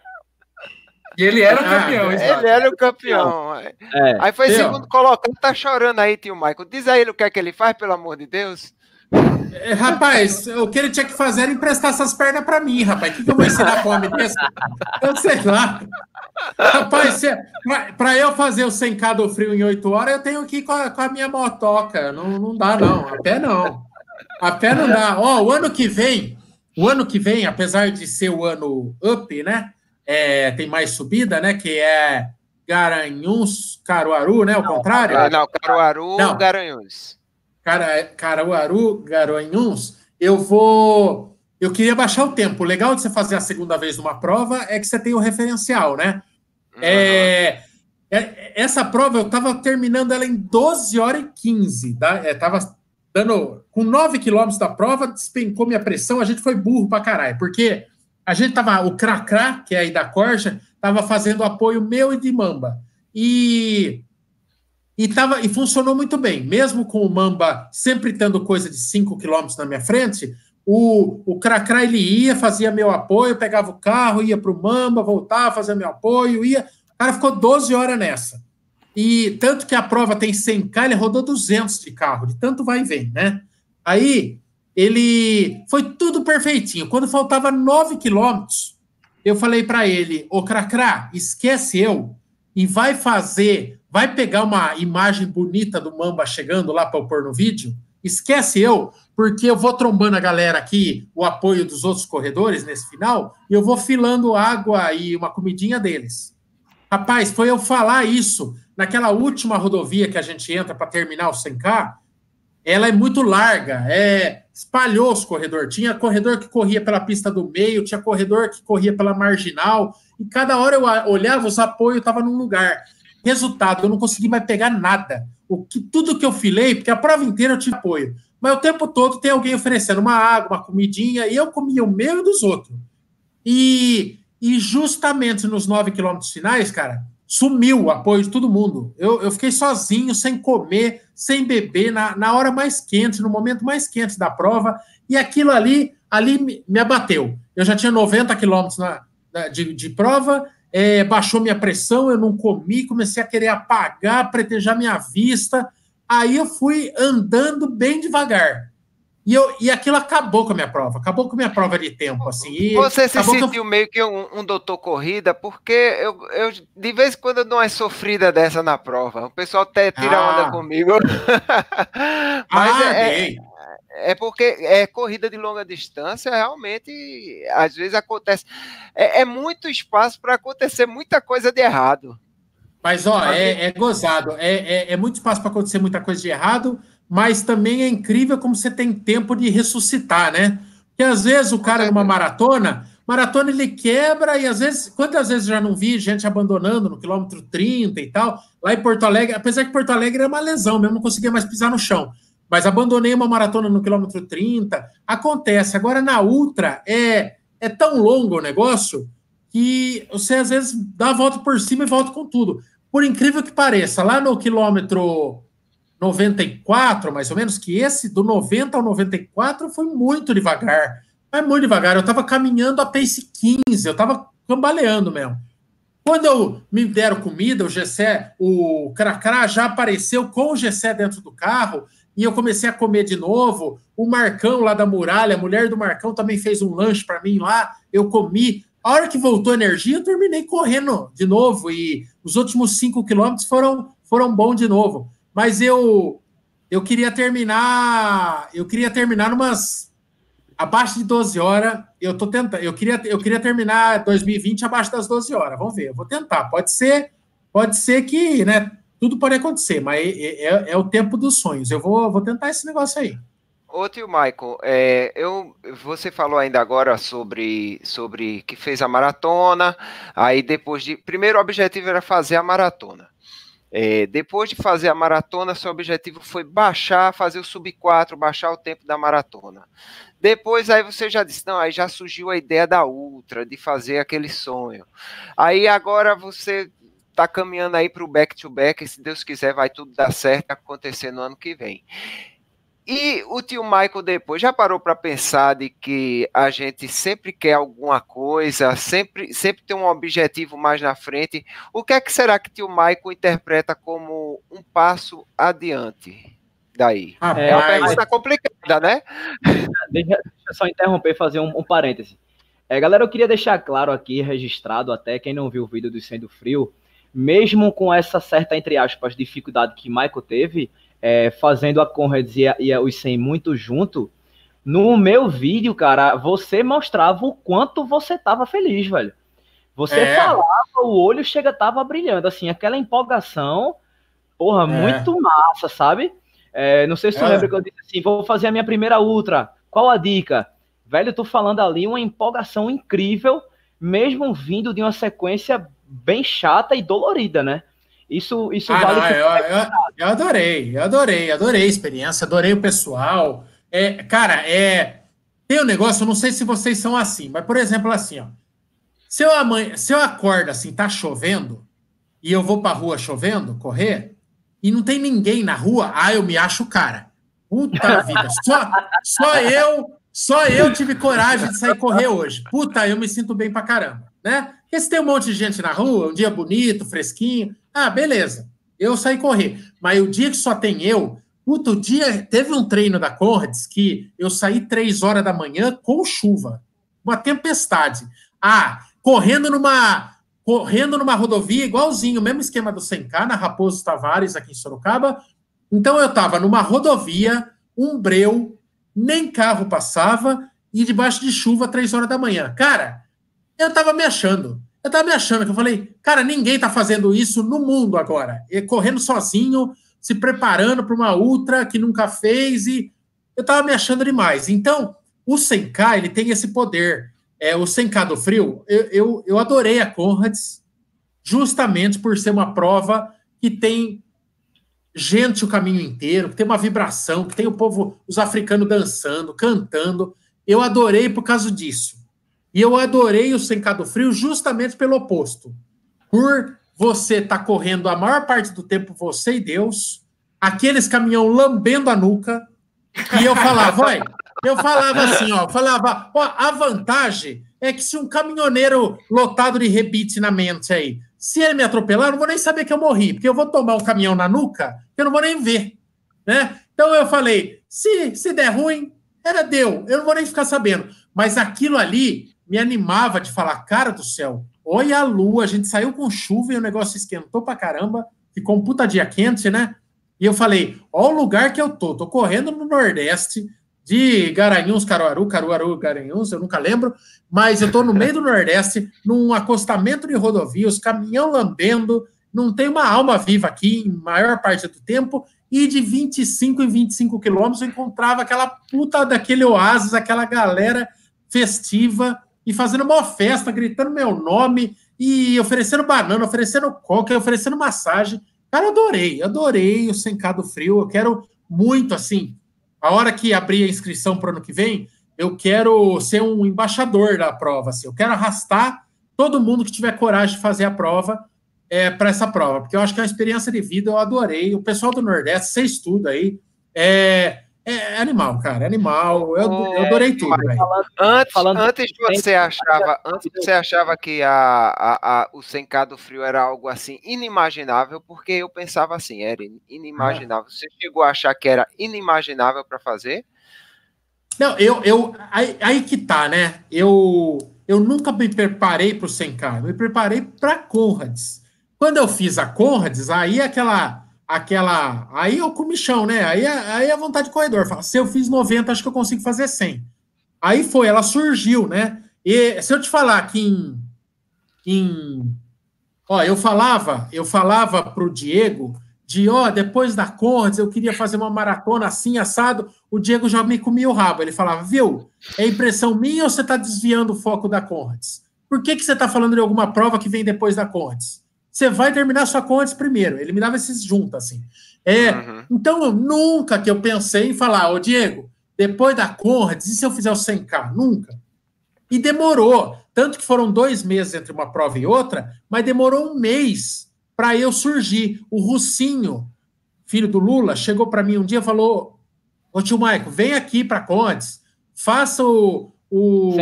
E ele era o ah, campeão, Ele era o campeão. É. Aí foi segundo colocado, tá chorando aí, tio Michael. Diz a ele o que é que ele faz, pelo amor de Deus. É, rapaz, o que ele tinha que fazer era emprestar essas pernas para mim, rapaz. O que, que eu vou ensinar para homem desse? Eu sei lá. Rapaz, para eu fazer o 100k do frio em 8 horas, eu tenho que ir com a, com a minha motoca. Não, não dá, não. A pé não. A pé não dá. Ó, o ano que vem, o ano que vem, apesar de ser o ano up, né? É, tem mais subida, né? Que é Garanhuns, Caruaru, né? O contrário? Ah, não, Caruaru, não. Garanhuns. Cara, Caruaru, Garanhuns, eu vou. Eu queria baixar o tempo. O legal de você fazer a segunda vez numa prova é que você tem o referencial, né? Uhum. É, é, essa prova eu estava terminando ela em 12 horas e 15. Tá? É, tava dando. Com 9 quilômetros da prova, despencou minha pressão, a gente foi burro pra caralho, porque a gente tava. O Cracrá, que é aí da Corja, tava fazendo apoio meu e de Mamba. E e, tava, e funcionou muito bem. Mesmo com o Mamba sempre tendo coisa de 5 quilômetros na minha frente, o, o Cracra ele ia, fazia meu apoio, pegava o carro, ia para o Mamba, voltava, fazia meu apoio, ia. O cara ficou 12 horas nessa. E tanto que a prova tem 100k, ele rodou 200 de carro, de tanto vai e vem, né? Aí ele foi tudo perfeitinho. Quando faltava 9 quilômetros, eu falei para ele: Ô Cracra, esquece eu e vai fazer vai pegar uma imagem bonita do Mamba chegando lá para eu pôr no vídeo? Esquece eu, porque eu vou trombando a galera aqui, o apoio dos outros corredores nesse final, e eu vou filando água e uma comidinha deles. Rapaz, foi eu falar isso naquela última rodovia que a gente entra para terminar o 100K, ela é muito larga, é, espalhou os corredores. Tinha corredor que corria pela pista do meio, tinha corredor que corria pela marginal, e cada hora eu olhava, os apoios estavam num lugar. Resultado, eu não consegui mais pegar nada. O que, tudo que eu filei, porque a prova inteira eu tive apoio. Mas o tempo todo tem alguém oferecendo uma água, uma comidinha, e eu comia o meu e dos outros. E, e justamente nos nove quilômetros finais, cara, sumiu o apoio de todo mundo. Eu, eu fiquei sozinho, sem comer, sem beber, na, na hora mais quente, no momento mais quente da prova, e aquilo ali, ali me, me abateu. Eu já tinha 90 quilômetros na, na, de, de prova, é, baixou minha pressão, eu não comi, comecei a querer apagar, pretejar minha vista. Aí eu fui andando bem devagar. E, eu, e aquilo acabou com a minha prova, acabou com a minha prova de tempo, assim. Você se sentiu eu... meio que um, um, doutor corrida, porque eu, eu, de vez em quando eu dou uma sofrida dessa na prova. O pessoal até tira ah. onda comigo. Mas ah, é, é porque é corrida de longa distância, realmente, às vezes acontece. É, é muito espaço para acontecer muita coisa de errado. Mas, ó, é, é gozado. É, é, é muito espaço para acontecer muita coisa de errado, mas também é incrível como você tem tempo de ressuscitar, né? Porque às vezes o cara numa maratona, maratona ele quebra e às vezes, quantas vezes já não vi gente abandonando no quilômetro 30 e tal, lá em Porto Alegre, apesar que Porto Alegre é uma lesão, mesmo não conseguia mais pisar no chão mas abandonei uma maratona no quilômetro 30. Acontece. Agora, na ultra, é, é tão longo o negócio que você às vezes dá a volta por cima e volta com tudo. por incrível que pareça, lá no quilômetro 94, mais ou menos, que esse do 90 ao 94 foi muito devagar. Mas muito devagar. Eu estava caminhando a pace 15, eu estava cambaleando mesmo. Quando eu me deram comida, o Gessé, o Cracrá já apareceu com o Gessé dentro do carro e eu comecei a comer de novo. O Marcão lá da muralha, a mulher do Marcão também fez um lanche para mim lá. Eu comi. A hora que voltou a energia, eu terminei correndo de novo e os últimos cinco quilômetros foram, foram bons de novo. Mas eu eu queria terminar, eu queria terminar umas abaixo de 12 horas. Eu tô tentando, eu queria eu queria terminar 2020 abaixo das 12 horas. Vamos ver, eu vou tentar. Pode ser, pode ser que, né, tudo pode acontecer, mas é, é, é o tempo dos sonhos. Eu vou, vou tentar esse negócio aí. Ô tio Michael, é, eu, você falou ainda agora sobre, sobre que fez a maratona, aí depois de. Primeiro o objetivo era fazer a maratona. É, depois de fazer a maratona, seu objetivo foi baixar, fazer o sub 4, baixar o tempo da maratona. Depois aí você já disse, não, aí já surgiu a ideia da ultra, de fazer aquele sonho. Aí agora você está caminhando aí para o back to back, e se Deus quiser vai tudo dar certo acontecer no ano que vem. E o tio Michael depois já parou para pensar de que a gente sempre quer alguma coisa, sempre, sempre tem um objetivo mais na frente. O que é que será que o tio Michael interpreta como um passo adiante? Daí. Ah, é uma pergunta complicada, né? Deixa, deixa eu só interromper e fazer um, um parêntese. É, galera, eu queria deixar claro aqui, registrado até, quem não viu o vídeo do Sendo Frio, mesmo com essa certa, entre aspas, dificuldade que Michael teve, é, fazendo a Conrads e, a, e a, os 100 muito junto, no meu vídeo, cara, você mostrava o quanto você tava feliz, velho. Você é. falava, o olho chega, tava brilhando, assim, aquela empolgação, porra, é. muito massa, sabe? É, não sei se tu é. lembra que eu disse assim, vou fazer a minha primeira ultra, qual a dica? Velho, tô falando ali uma empolgação incrível, mesmo vindo de uma sequência bem chata e dolorida, né? Isso, isso ah, vale. Não, eu, eu, eu, adorei, eu adorei, adorei a experiência, adorei o pessoal. É, cara, é. Tem um negócio, eu não sei se vocês são assim, mas, por exemplo, assim, ó. Se eu, amanhã, se eu acordo assim, tá chovendo, e eu vou pra rua chovendo, correr, e não tem ninguém na rua, ah, eu me acho cara. Puta vida, só, só eu, só eu tive coragem de sair correr hoje. Puta, eu me sinto bem pra caramba, né? Porque se tem um monte de gente na rua, um dia bonito, fresquinho, ah, beleza, eu saí correr. Mas o dia que só tem eu, puto, o dia. Teve um treino da Cordes que eu saí três horas da manhã com chuva, uma tempestade. Ah, correndo numa. Correndo numa rodovia igualzinho, mesmo esquema do 100K, na Raposo Tavares, aqui em Sorocaba. Então eu tava numa rodovia, um breu, nem carro passava, e debaixo de chuva, três horas da manhã. Cara, eu tava me achando. Eu tava me achando que eu falei, cara, ninguém tá fazendo isso no mundo agora. E correndo sozinho, se preparando para uma ultra que nunca fez e eu tava me achando demais. Então, o 100K, ele tem esse poder. É, o 100K do frio, eu, eu, eu adorei a Conrads justamente por ser uma prova que tem gente o caminho inteiro, que tem uma vibração, que tem o povo, os africanos dançando, cantando. Eu adorei por causa disso. E eu adorei o Sencado Frio justamente pelo oposto. Por você estar tá correndo a maior parte do tempo, você e Deus, aqueles caminhão lambendo a nuca, e eu falava, vai, eu falava assim, ó, falava, ó, a vantagem é que se um caminhoneiro lotado de rebite na mente aí, se ele me atropelar, eu não vou nem saber que eu morri, porque eu vou tomar um caminhão na nuca, eu não vou nem ver, né? Então eu falei, se, se der ruim, era deu, eu não vou nem ficar sabendo. Mas aquilo ali me animava de falar, cara do céu, olha a lua, a gente saiu com chuva e o negócio esquentou pra caramba, ficou um puta dia quente, né? E eu falei, ó o lugar que eu tô, tô correndo no Nordeste, de Garanhuns, Caruaru, Caruaru, Garanhuns, eu nunca lembro, mas eu tô no meio do Nordeste, num acostamento de rodovias, caminhão lambendo, não tem uma alma viva aqui, em maior parte do tempo, e de 25 em 25 quilômetros eu encontrava aquela puta daquele oásis, aquela galera festiva, e fazendo uma festa, gritando meu nome e oferecendo banana, oferecendo coca, oferecendo massagem. Cara, adorei, adorei o Sencado Frio. Eu quero muito, assim, a hora que abrir a inscrição para o ano que vem, eu quero ser um embaixador da prova. Assim. Eu quero arrastar todo mundo que tiver coragem de fazer a prova, é, para essa prova, porque eu acho que é uma experiência de vida, eu adorei. O pessoal do Nordeste, você estuda aí, é, é animal, cara, é animal. Eu, eu adorei tudo, velho. Antes, falando antes você achava, antes você achava que a, a, a, o Sencado Frio era algo assim inimaginável, porque eu pensava assim, era inimaginável. Você chegou a achar que era inimaginável para fazer? Não, eu, eu aí, aí, que tá, né? Eu, eu nunca me preparei para o 100K, eu me preparei para Conrads. Quando eu fiz a Conrads, aí aquela aquela. Aí é o comichão, né? Aí, é, aí é a vontade de corredor. Fala, se eu fiz 90, acho que eu consigo fazer 100. Aí foi, ela surgiu, né? E se eu te falar que em. em ó, eu falava, eu falava pro Diego de, ó, depois da Conrads, eu queria fazer uma maratona assim, assado. O Diego já me comia o rabo. Ele falava, viu, é impressão minha ou você está desviando o foco da Conrads? Por que, que você está falando de alguma prova que vem depois da Conrads? Você vai terminar sua Conrads primeiro. Ele me dava esses juntos, assim. É, uhum. Então, nunca que eu pensei em falar, ô Diego, depois da Conrads, e se eu fizer o 100K? Nunca. E demorou. Tanto que foram dois meses entre uma prova e outra, mas demorou um mês para eu surgir. O Russinho, filho do Lula, chegou para mim um dia e falou: Ô tio Maico, vem aqui para Condes, faça o. o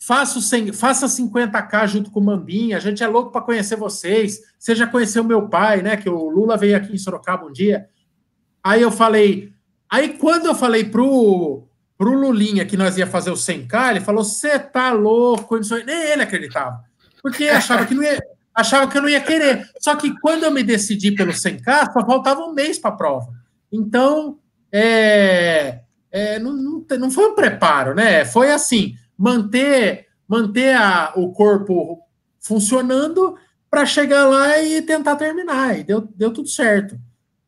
faça, o faça 50k junto com o Mambinha, a gente é louco para conhecer vocês. Você já conheceu meu pai, né? Que o Lula veio aqui em Sorocaba um dia. Aí eu falei. Aí quando eu falei pro, pro Lulinha que nós ia fazer o 100k, ele falou: você tá louco? Nem ele acreditava. Porque achava que não ia achava que eu não ia querer. Só que quando eu me decidi pelo 100K, só faltava um mês para a prova. Então, é, é, não, não, não, foi um preparo, né? Foi assim, manter, manter a, o corpo funcionando para chegar lá e tentar terminar. E deu, deu tudo certo.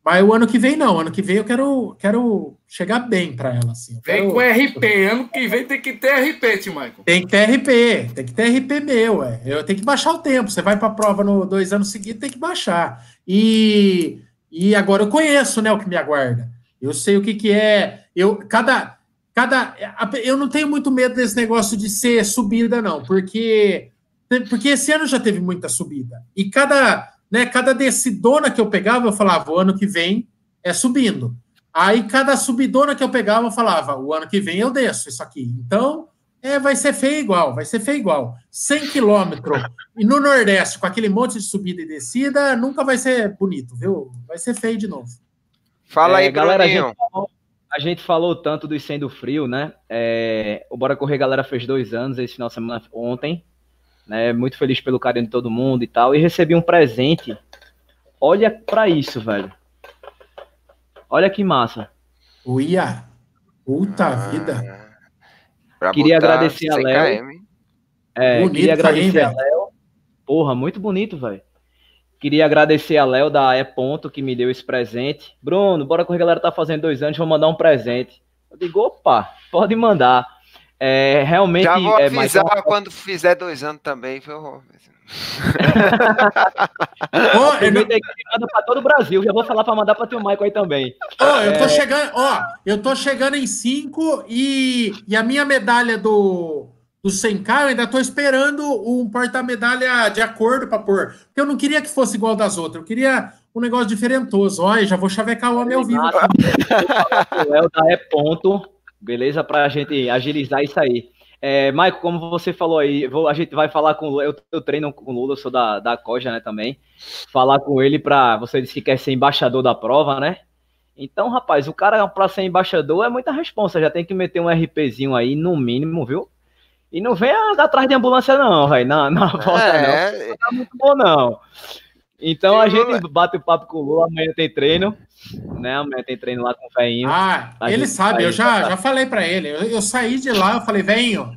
Mas o ano que vem não, ano que vem eu quero, quero chegar bem para ela. Assim. Vem quero... com RP, ano que vem tem que ter RP, tio Michael. Tem que ter RP, tem que ter RP meu, é. Eu tenho que baixar o tempo. Você vai para a prova no dois anos seguidos, tem que baixar. E, e agora eu conheço né, o que me aguarda. Eu sei o que, que é. Eu, cada, cada, eu não tenho muito medo desse negócio de ser subida, não, porque, porque esse ano já teve muita subida. E cada né? Cada decidona que eu pegava, eu falava, o ano que vem é subindo. Aí cada subidona que eu pegava, eu falava, o ano que vem eu desço isso aqui. Então, é, vai ser feio igual, vai ser feio igual. 100 quilômetros e no Nordeste, com aquele monte de subida e descida, nunca vai ser bonito, viu? Vai ser feio de novo. Fala aí, é, galera. A gente, falou, a gente, falou, tanto do Sendo Frio, né? É, o Bora Correr Galera fez dois anos esse final de semana ontem né? Muito feliz pelo carinho de todo mundo e tal. E recebi um presente. Olha para isso, velho. Olha que massa. Uia! Puta ah, vida! Queria agradecer a Léo. É, bonito queria agradecer aí, a Léo. Porra, muito bonito, velho. Queria agradecer a Léo da E Ponto que me deu esse presente. Bruno, bora com a galera tá fazendo dois anos, vou mandar um presente. Eu digo, opa, pode mandar. É, realmente. Já vou é, avisar é quando fizer dois anos também, viu? oh, Aproveita não... para todo o Brasil. Já vou falar para mandar para teu Michael aí também. Oh, eu tô é... chegando, ó, eu tô chegando em cinco e, e a minha medalha do do 100K, eu ainda tô esperando um porta-medalha de acordo para pôr. Porque eu não queria que fosse igual das outras, eu queria um negócio diferentoso. Olha, já vou chavecar o homem ao vivo. O El da é ponto Beleza? Para a gente agilizar isso aí. É, Maico, como você falou aí, vou, a gente vai falar com eu, eu treino com o Lula, eu sou da, da Coja, né, também. Falar com ele para. Você disse que quer ser embaixador da prova, né? Então, rapaz, o cara para ser embaixador é muita responsa, já tem que meter um RPzinho aí, no mínimo, viu? E não vem atrás de ambulância, não, velho, na, na volta, é... não. Não tá muito bom, não. Então a gente bate o papo com o Lula, amanhã tem treino, né? Amanhã tem treino lá com o velhinho. Ah, ele sabe, eu já, já falei para ele. Eu, eu, saí de lá, eu falei, velhinho,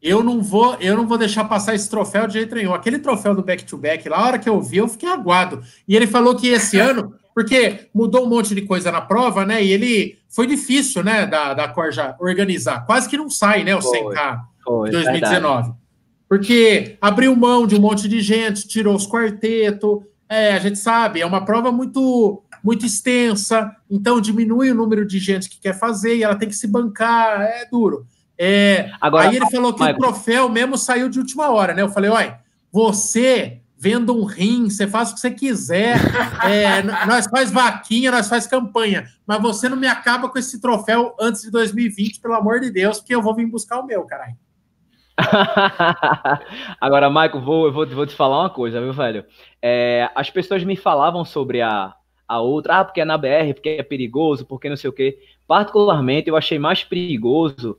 eu não vou, eu não vou deixar passar esse troféu de jeito nenhum. Aquele troféu do back to back, lá a hora que eu vi, eu fiquei aguado. E ele falou que esse ano, porque mudou um monte de coisa na prova, né? E ele foi difícil, né, da, da Corja organizar. Quase que não sai, né, o 100K foi, 2019. Verdade. Porque abriu mão de um monte de gente, tirou os quartetos, é, a gente sabe, é uma prova muito muito extensa, então diminui o número de gente que quer fazer e ela tem que se bancar, é duro. É, Agora, aí ele falou que Michael. o troféu mesmo saiu de última hora, né? Eu falei, olha, você venda um rim, você faz o que você quiser, é, nós faz vaquinha, nós faz campanha, mas você não me acaba com esse troféu antes de 2020, pelo amor de Deus, porque eu vou vir buscar o meu, caralho. Agora, Michael, vou, eu vou, vou te falar uma coisa, viu, velho? É, as pessoas me falavam sobre a, a outra, ah, porque é na BR, porque é perigoso, porque não sei o quê. Particularmente, eu achei mais perigoso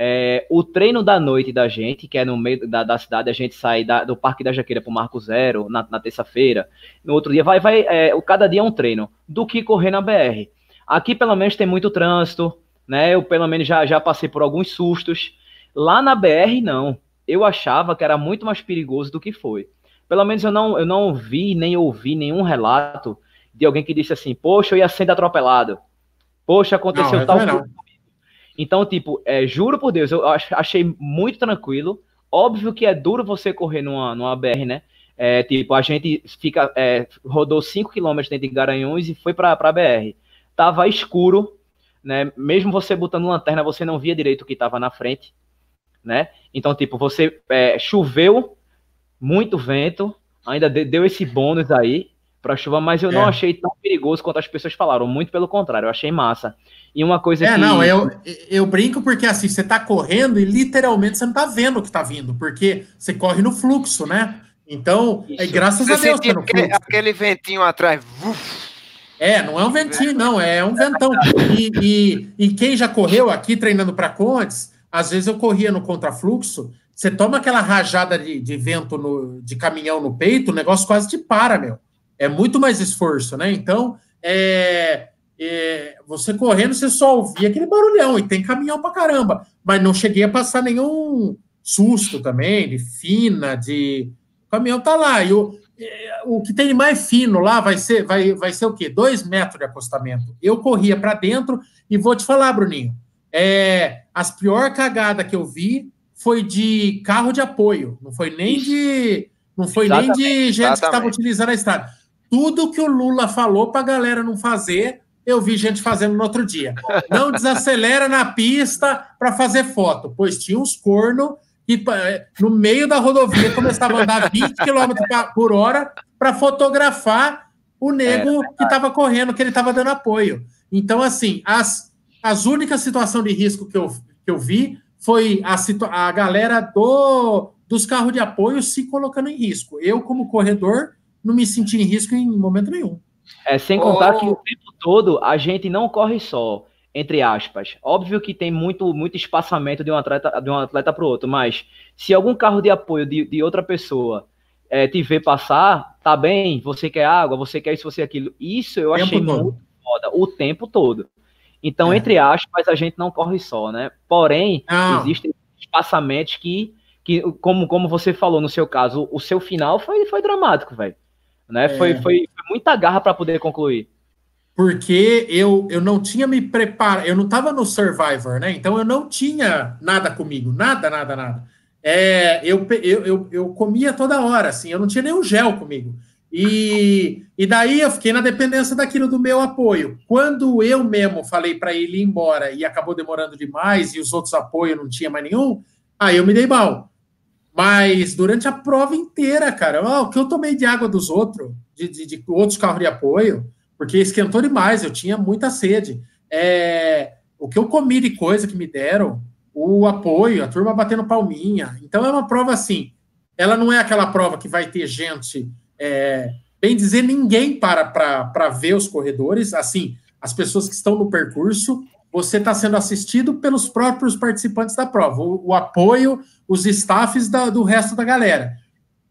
é, o treino da noite da gente, que é no meio da, da cidade, a gente sai da, do Parque da Jaqueira para o Marco Zero na, na terça-feira. No outro dia, vai, vai, é, cada dia é um treino, do que correr na BR. Aqui, pelo menos, tem muito trânsito, né? Eu, pelo menos, já, já passei por alguns sustos. Lá na BR, não. Eu achava que era muito mais perigoso do que foi. Pelo menos eu não, eu não vi nem ouvi nenhum relato de alguém que disse assim: Poxa, eu ia sendo atropelado. Poxa, aconteceu não, tal coisa então, tipo, é, juro por Deus, eu achei muito tranquilo. Óbvio que é duro você correr numa, numa BR, né? É, tipo, a gente fica, é, rodou 5 km dentro de Garanhuns e foi para a BR. Tava escuro, né? Mesmo você botando lanterna, você não via direito o que estava na frente, né? Então, tipo, você é, choveu, muito vento, ainda deu esse bônus aí para chuva, mas eu é. não achei tão perigoso quanto as pessoas falaram. Muito pelo contrário, eu achei massa. E uma coisa é, que. não, eu, eu brinco porque assim, você tá correndo e literalmente você não tá vendo o que tá vindo, porque você corre no fluxo, né? Então, é, graças você a Deus. Tá aquele, aquele, ventinho atrás. É, não é um ventinho, não, é um ventão. E, e, e quem já correu aqui treinando para Condes, às vezes eu corria no contrafluxo, você toma aquela rajada de, de vento no, de caminhão no peito, o negócio quase te para, meu. É muito mais esforço, né? Então, é, é, você correndo, você só ouvia aquele barulhão, e tem caminhão pra caramba, mas não cheguei a passar nenhum susto também, de fina, de. O caminhão tá lá, e o, é, o que tem mais fino lá vai ser, vai, vai ser o quê? Dois metros de acostamento. Eu corria para dentro e vou te falar, Bruninho, é, as pior cagada que eu vi foi de carro de apoio, não foi nem de. Não foi exatamente, nem de gente exatamente. que estava utilizando a estrada. Tudo que o Lula falou para a galera não fazer, eu vi gente fazendo no outro dia. Não desacelera na pista para fazer foto, pois tinha uns corno que eh, no meio da rodovia começava a andar 20 km por hora para fotografar o nego é, que estava correndo, que ele estava dando apoio. Então, assim, as, as únicas situações de risco que eu, que eu vi foi a, a galera do, dos carros de apoio se colocando em risco. Eu, como corredor, não me senti em risco em momento nenhum. É, sem contar oh. que o tempo todo a gente não corre só, entre aspas. Óbvio que tem muito, muito espaçamento de um atleta de um atleta para o outro, mas se algum carro de apoio de, de outra pessoa é, te ver passar, tá bem, você quer água, você quer isso, você aquilo. Isso eu achei muito foda, o tempo todo. Então, é. entre aspas, a gente não corre só, né? Porém, não. existem espaçamentos que, que como, como você falou no seu caso, o seu final foi, foi dramático, velho. Né? É. Foi, foi, foi muita garra para poder concluir. Porque eu, eu não tinha me preparado, eu não estava no Survivor, né? Então eu não tinha nada comigo, nada, nada, nada. É, eu, eu, eu, eu comia toda hora, assim, eu não tinha nenhum gel comigo. E, e daí eu fiquei na dependência daquilo do meu apoio. Quando eu mesmo falei para ele ir embora e acabou demorando demais e os outros apoios não tinha mais nenhum, aí eu me dei mal. Mas durante a prova inteira, cara, o que eu tomei de água dos outros, de, de, de, outros carros de apoio, porque esquentou demais, eu tinha muita sede. É, o que eu comi de coisa que me deram, o apoio, a turma batendo palminha. Então é uma prova assim. Ela não é aquela prova que vai ter gente, é, bem dizer, ninguém para para ver os corredores. Assim, as pessoas que estão no percurso você está sendo assistido pelos próprios participantes da prova, o, o apoio, os staffs da, do resto da galera.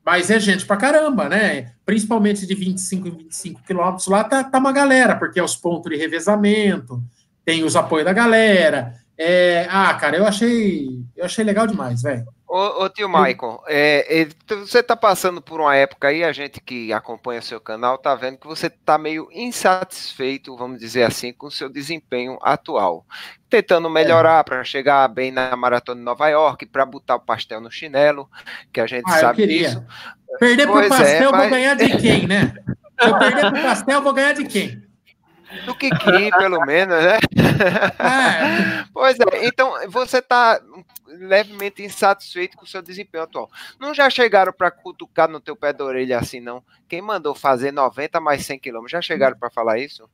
Mas é gente pra caramba, né? Principalmente de 25 em 25 quilômetros lá, tá, tá uma galera, porque é os pontos de revezamento, tem os apoios da galera. É, ah, cara, eu achei, eu achei legal demais, velho. Ô, ô, tio Michael, é, é, você está passando por uma época aí, a gente que acompanha seu canal está vendo que você está meio insatisfeito, vamos dizer assim, com o seu desempenho atual. Tentando melhorar é. para chegar bem na maratona de Nova York, para botar o pastel no chinelo, que a gente ah, sabe disso. Perder para o é, pastel, mas... vou ganhar de quem, né? Se eu perder para o pastel, vou ganhar de quem? Do Kiki, pelo menos, né? É. Pois é, então você está levemente insatisfeito com o seu desempenho atual. Não já chegaram para cutucar no teu pé da orelha assim, não? Quem mandou fazer 90 mais 100 quilômetros? Já chegaram para falar isso?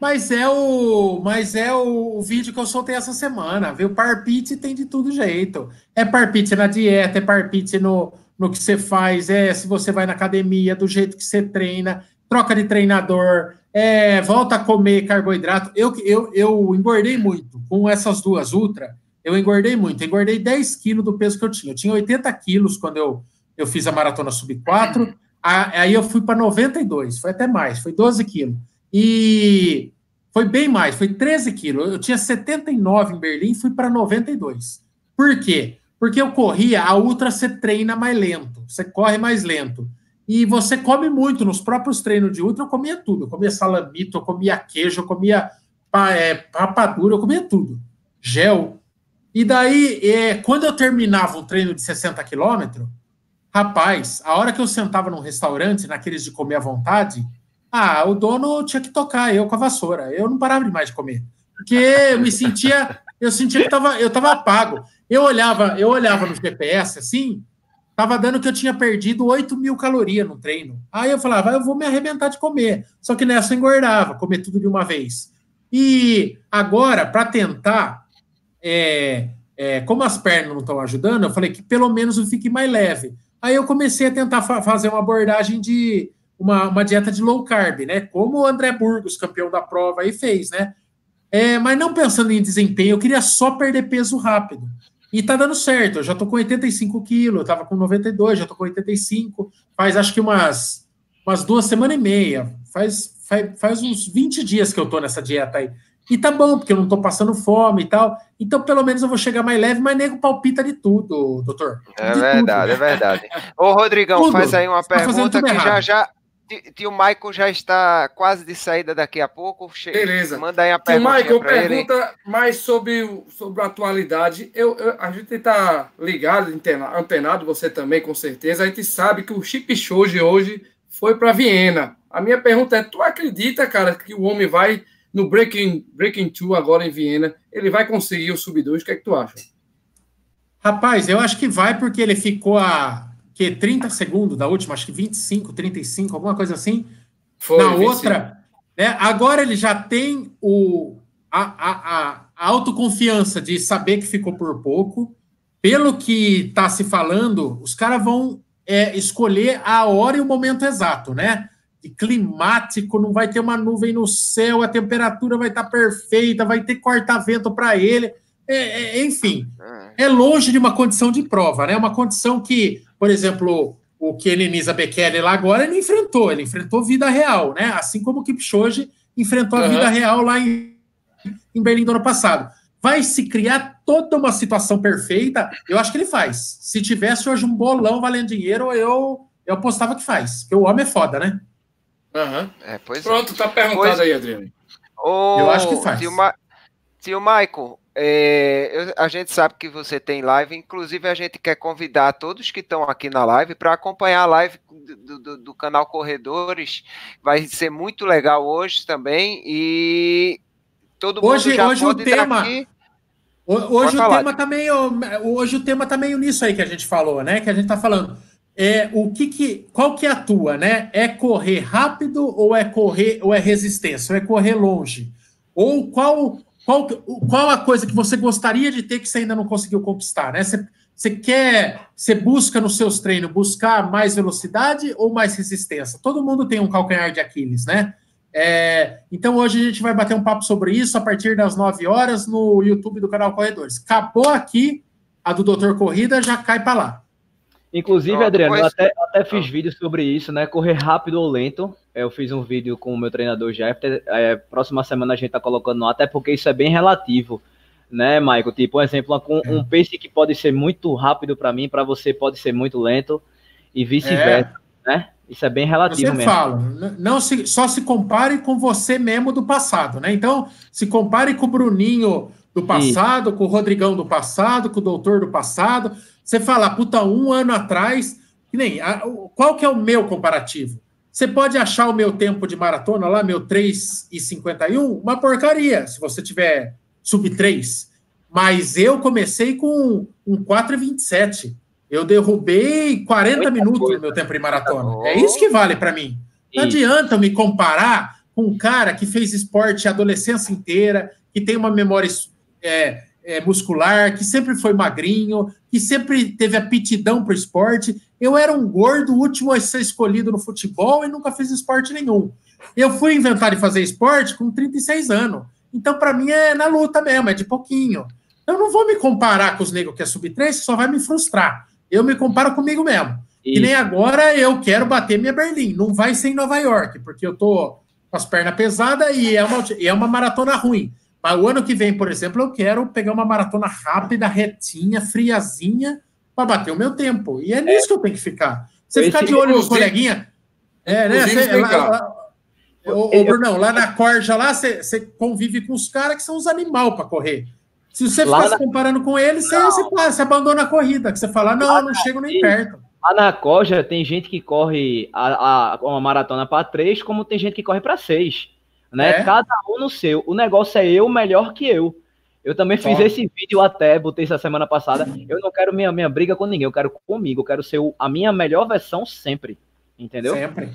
Mas é o, mas é o, vídeo que eu soltei essa semana, viu? Parpite tem de tudo jeito. É parpite na dieta, é parpite no, no que você faz, é se você vai na academia, do jeito que você treina, troca de treinador, é, volta a comer carboidrato. Eu, eu, eu engordei muito com essas duas ultra. Eu engordei muito. Engordei 10 quilos do peso que eu tinha. Eu tinha 80 quilos quando eu, eu fiz a maratona sub 4. Aí eu fui para 92, foi até mais, foi 12 quilos. E foi bem mais, foi 13 quilos. Eu tinha 79 em Berlim, fui para 92. Por quê? Porque eu corria, a ultra você treina mais lento, você corre mais lento. E você come muito. Nos próprios treinos de ultra, eu comia tudo. Eu comia salamito, eu comia queijo, eu comia é, rapadura, eu comia tudo. Gel. E daí, é, quando eu terminava um treino de 60 quilômetros, rapaz, a hora que eu sentava num restaurante, naqueles de comer à vontade, ah, o dono tinha que tocar, eu com a vassoura. Eu não parava mais de comer. Porque eu me sentia, eu sentia que tava, eu estava pago. Eu olhava, eu olhava no GPS assim, Tava dando que eu tinha perdido 8 mil calorias no treino. Aí eu falava, eu vou me arrebentar de comer. Só que nessa eu engordava, comer tudo de uma vez. E agora, para tentar, é, é, como as pernas não estão ajudando, eu falei que pelo menos eu fique mais leve. Aí eu comecei a tentar fa fazer uma abordagem de uma, uma, dieta de low carb, né? Como o André Burgos, campeão da prova, aí fez, né? É, mas não pensando em desempenho, eu queria só perder peso rápido. E tá dando certo. Eu já tô com 85 quilos, eu tava com 92, já tô com 85. Faz acho que umas, umas duas semanas e meia. Faz, faz, faz uns 20 dias que eu tô nessa dieta aí. E tá bom, porque eu não tô passando fome e tal. Então, pelo menos eu vou chegar mais leve, mas nego palpita de tudo, doutor. É verdade, tudo. é verdade. Ô, Rodrigão, tudo. faz aí uma tá pergunta que já já Tio Michael já está quase de saída daqui a pouco. Beleza. Manda aí a pergunta. Tio Michael, pergunta ele. mais sobre, sobre a atualidade. Eu, eu a gente está ligado, antenado, você também, com certeza. A gente sabe que o Chip Show de hoje foi para Viena. A minha pergunta é: tu acredita, cara, que o homem vai no Breaking, Breaking Two agora em Viena? Ele vai conseguir o Sub 2? O que é que tu acha? Rapaz, eu acho que vai porque ele ficou a que 30 segundos da última, acho que 25, 35, alguma coisa assim. Foi, Na 25. outra, né, agora ele já tem o, a, a, a, autoconfiança de saber que ficou por pouco. Pelo que está se falando, os caras vão é, escolher a hora e o momento exato, né? De climático, não vai ter uma nuvem no céu, a temperatura vai estar tá perfeita, vai ter corta-vento para ele. É, é, enfim, é longe de uma condição de prova, né? Uma condição que por exemplo, o Kenenisa Bekele lá agora, ele enfrentou, ele enfrentou vida real, né? Assim como o Kipchoge enfrentou a uhum. vida real lá em, em Berlim do ano passado. Vai se criar toda uma situação perfeita? Eu acho que ele faz. Se tivesse hoje um bolão valendo dinheiro, eu, eu apostava que faz. Porque o homem é foda, né? Uhum. É, Pronto, tá perguntado pois... aí, Adriano. eu acho que faz. Tio, Ma... Tio Michael, é, a gente sabe que você tem live, inclusive a gente quer convidar todos que estão aqui na live para acompanhar a live do, do, do, canal Corredores. Vai ser muito legal hoje também e todo hoje, mundo já hoje pode o tema aqui. Hoje o tema tá meio, hoje o tema tá meio nisso aí que a gente falou, né? Que a gente tá falando. É, o que que, qual que é a tua, né? É correr rápido ou é correr ou é resistência? Ou é correr longe? Ou qual qual, qual a coisa que você gostaria de ter que você ainda não conseguiu conquistar, né? Você, você quer, você busca nos seus treinos buscar mais velocidade ou mais resistência? Todo mundo tem um calcanhar de Aquiles, né? É, então hoje a gente vai bater um papo sobre isso a partir das 9 horas no YouTube do canal Corredores. Acabou aqui, a do Doutor Corrida já cai para lá. Inclusive, Adriano, eu até, até fiz ah. vídeo sobre isso, né? Correr rápido ou lento. Eu fiz um vídeo com o meu treinador Jeff. É, próxima semana a gente tá colocando até porque isso é bem relativo, né, Michael? Tipo, um exemplo, um, um pace que pode ser muito rápido para mim, para você pode ser muito lento e vice-versa, é. né? Isso é bem relativo eu mesmo. falo, não se, só se compare com você mesmo do passado, né? Então, se compare com o Bruninho do passado, isso. com o Rodrigão do passado, com o doutor do passado. Você fala, puta, um ano atrás, nem, a, qual que é o meu comparativo? Você pode achar o meu tempo de maratona lá, meu 3 e 51, uma porcaria, se você tiver sub 3. mas eu comecei com um 4,27. Eu derrubei 40 Muita minutos coisa. no meu tempo de maratona. Oh. É isso que vale para mim. Não isso. adianta me comparar com um cara que fez esporte a adolescência inteira, que tem uma memória é, é, muscular, que sempre foi magrinho, que sempre teve aptidão para o esporte. Eu era um gordo, último a ser escolhido no futebol e nunca fiz esporte nenhum. Eu fui inventar de fazer esporte com 36 anos. Então, para mim, é na luta mesmo, é de pouquinho. Eu não vou me comparar com os negros que é sub-3, só vai me frustrar. Eu me comparo comigo mesmo. Isso. E nem agora eu quero bater minha Berlim. Não vai ser em Nova York, porque eu tô com as pernas pesadas e é uma, e é uma maratona ruim. Mas o ano que vem, por exemplo, eu quero pegar uma maratona rápida, retinha, friazinha, para bater o meu tempo. E é nisso que eu tenho que ficar. Você ficar de olho no coleguinha. É, né? Você, lá, lá, ô, ô, Brunão, lá na corja lá, você, convive com os caras que são os animais para correr. Se você ficar se comparando com eles, você, você, abandona a corrida, que você fala, não, eu não chego nem perto. Lá na Coja tem gente que corre a, a uma maratona para três, como tem gente que corre para seis. Né? É? Cada um no seu. O negócio é eu melhor que eu. Eu também fiz esse vídeo até, botei essa semana passada. Eu não quero minha, minha briga com ninguém, eu quero comigo, eu quero ser o, a minha melhor versão sempre. Entendeu? Sempre.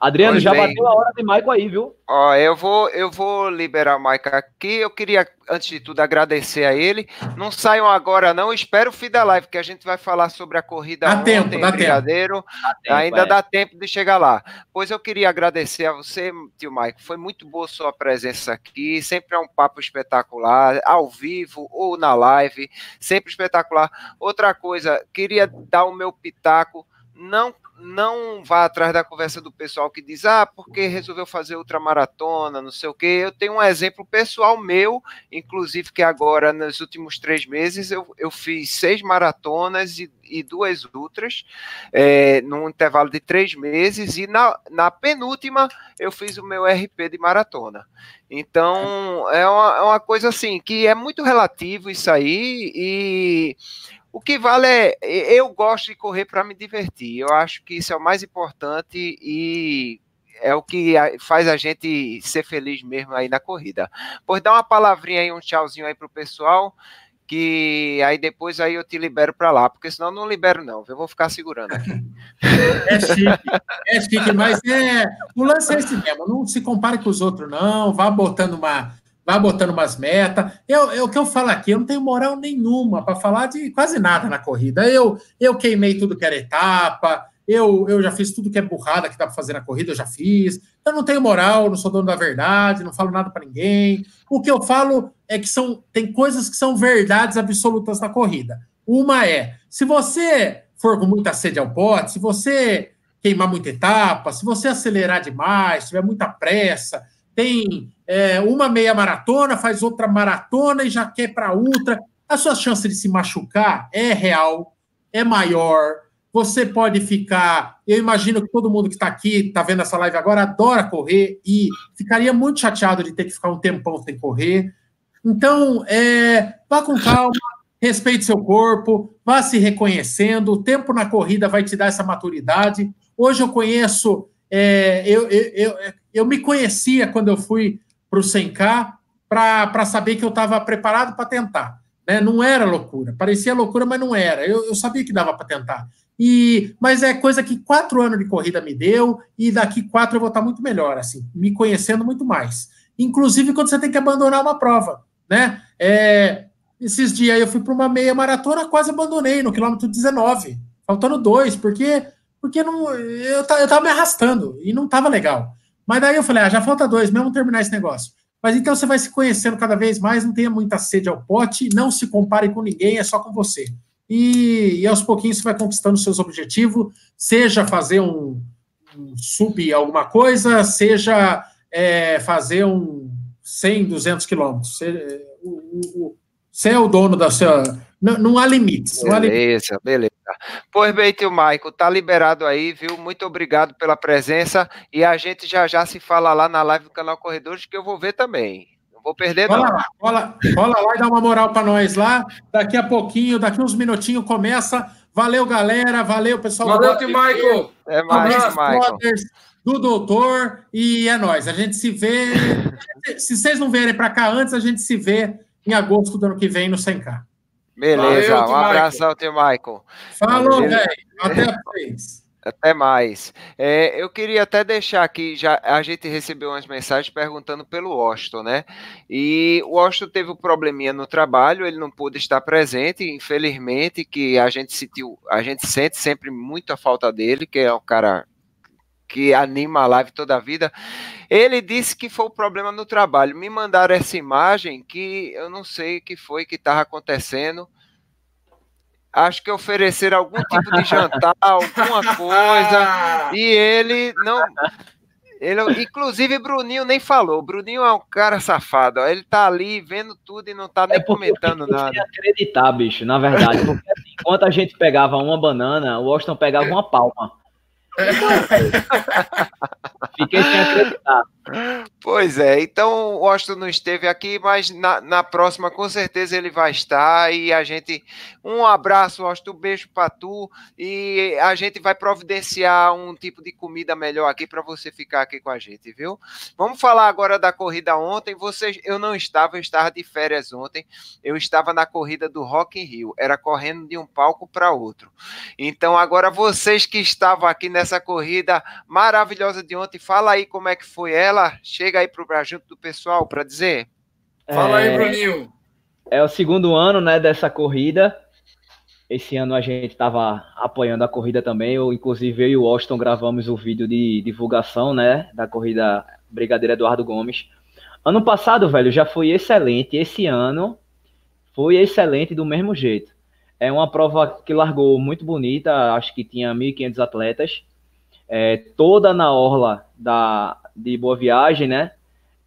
Adriano, pois já bem. bateu a hora de Michael aí, viu? Ó, eu vou, eu vou liberar o Michael aqui. Eu queria, antes de tudo, agradecer a ele. Não saiam agora, não. Espero o fim da live, que a gente vai falar sobre a corrida dá ontem, tempo, dá Brigadeiro. Tempo. Ainda é. dá tempo de chegar lá. Pois eu queria agradecer a você, tio Michael. Foi muito boa sua presença aqui. Sempre é um papo espetacular, ao vivo ou na live. Sempre espetacular. Outra coisa, queria dar o meu pitaco. Não não vá atrás da conversa do pessoal que diz, ah, porque resolveu fazer outra maratona, não sei o quê. Eu tenho um exemplo pessoal meu, inclusive que agora, nos últimos três meses, eu, eu fiz seis maratonas e, e duas ultras, é, num intervalo de três meses, e na, na penúltima eu fiz o meu RP de maratona. Então, é uma, é uma coisa assim, que é muito relativo isso aí, e o que vale é, eu gosto de correr para me divertir. Eu acho que isso é o mais importante e é o que faz a gente ser feliz mesmo aí na corrida. Pois dá uma palavrinha aí, um tchauzinho aí pro pessoal, que aí depois aí eu te libero para lá, porque senão não libero não, eu vou ficar segurando aqui. É chique, é chique, mas é, o lance é esse mesmo, não se compare com os outros não, vá botando uma vai botando umas metas. Eu, eu, o que eu falo aqui, eu não tenho moral nenhuma para falar de quase nada na corrida. Eu, eu queimei tudo que era etapa, eu, eu já fiz tudo que é burrada que dá para fazer na corrida, eu já fiz. Eu não tenho moral, não sou dono da verdade, não falo nada para ninguém. O que eu falo é que são tem coisas que são verdades absolutas na corrida. Uma é, se você for com muita sede ao pote, se você queimar muita etapa, se você acelerar demais, tiver muita pressa, tem é, uma meia maratona, faz outra maratona e já quer para outra. A sua chance de se machucar é real, é maior. Você pode ficar. Eu imagino que todo mundo que está aqui, está vendo essa live agora, adora correr e ficaria muito chateado de ter que ficar um tempão sem correr. Então, é, vá com calma, respeite seu corpo, vá se reconhecendo. O tempo na corrida vai te dar essa maturidade. Hoje eu conheço, é, eu, eu, eu, eu me conhecia quando eu fui para o 100K para saber que eu estava preparado para tentar. Né? Não era loucura. Parecia loucura, mas não era. Eu, eu sabia que dava para tentar. E, mas é coisa que quatro anos de corrida me deu, e daqui quatro eu vou estar muito melhor, assim, me conhecendo muito mais. Inclusive quando você tem que abandonar uma prova. Né? É, esses dias eu fui para uma meia maratona, quase abandonei no quilômetro 19, faltando dois, porque, porque não, eu estava me arrastando e não estava legal. Mas daí eu falei, ah, já falta dois, mesmo terminar esse negócio. Mas então você vai se conhecendo cada vez mais, não tenha muita sede ao pote, não se compare com ninguém, é só com você. E, e aos pouquinhos você vai conquistando seus objetivos, seja fazer um, um sub alguma coisa, seja é, fazer um 100, 200 quilômetros. Você, você é o dono da sua. Não, não há limites. Beleza, há limites. beleza. Pois bem, tio Maico, tá liberado aí, viu? Muito obrigado pela presença e a gente já já se fala lá na live do canal Corredores que eu vou ver também. Não vou perder, não. Lá, cola, cola lá e dá uma moral para nós lá. Daqui a pouquinho, daqui uns minutinhos começa. Valeu, galera. Valeu, pessoal. Valeu, tio Maico. É mais, Maico. Do doutor. E é nóis. A gente se vê. se vocês não vierem para cá antes, a gente se vê em agosto do ano que vem no 100K. Beleza, Valeu, um abração, tio Michael. Falou, velho. Até a vez. Até mais. É, eu queria até deixar aqui, já a gente recebeu umas mensagens perguntando pelo Washington, né? E o Washington teve um probleminha no trabalho, ele não pôde estar presente, infelizmente, que a gente sentiu, a gente sente sempre muito a falta dele, que é um cara que anima a live toda a vida. Ele disse que foi o problema no trabalho. Me mandaram essa imagem que eu não sei o que foi que estava acontecendo acho que oferecer algum tipo de jantar, alguma coisa, e ele não. Ele, inclusive, Bruninho nem falou. Bruninho é um cara safado. Ó. Ele tá ali vendo tudo e não tá nem é comentando nada. Sem acreditar, bicho, na verdade. Porque assim, enquanto a gente pegava uma banana, o Washington pegava uma palma. Fiquei sem acreditar. Pois é, então o Austin não esteve aqui, mas na, na próxima com certeza ele vai estar. E a gente. Um abraço, Austin, um beijo para tu. E a gente vai providenciar um tipo de comida melhor aqui para você ficar aqui com a gente, viu? Vamos falar agora da corrida ontem. Vocês, eu não estava, eu estava de férias ontem. Eu estava na corrida do Rock in Rio, era correndo de um palco para outro. Então agora vocês que estavam aqui nessa corrida maravilhosa de ontem, fala aí como é que foi ela. Chega aí para junto do pessoal para dizer. Fala é, aí, Bruninho. É o segundo ano, né, dessa corrida. Esse ano a gente estava apoiando a corrida também. Eu, inclusive, eu e o Austin gravamos o vídeo de divulgação, né, da corrida Brigadeiro Eduardo Gomes. Ano passado, velho, já foi excelente. Esse ano foi excelente do mesmo jeito. É uma prova que largou muito bonita, acho que tinha 1.500 atletas, é, toda na orla da, de Boa Viagem, né?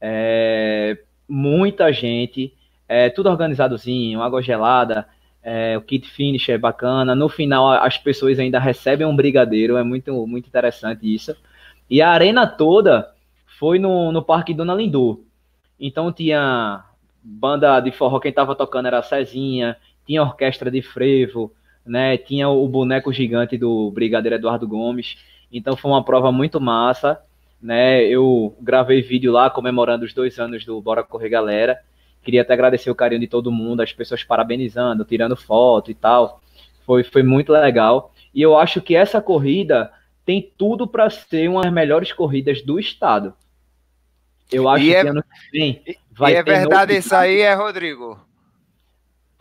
É, muita gente, é, tudo organizadozinho, água gelada, é, o kit finish é bacana. No final, as pessoas ainda recebem um brigadeiro, é muito, muito interessante isso. E a arena toda foi no, no Parque Dona Lindu. Então tinha banda de forró, quem tava tocando era a Cezinha, tinha orquestra de frevo, né? Tinha o boneco gigante do Brigadeiro Eduardo Gomes. Então foi uma prova muito massa né? Eu gravei vídeo lá comemorando os dois anos do Bora Correr Galera. Queria até agradecer o carinho de todo mundo, as pessoas parabenizando, tirando foto e tal. Foi, foi muito legal. E eu acho que essa corrida tem tudo para ser uma das melhores corridas do estado. Eu acho e que é, ano que vem vai e é verdade isso aí, é Rodrigo.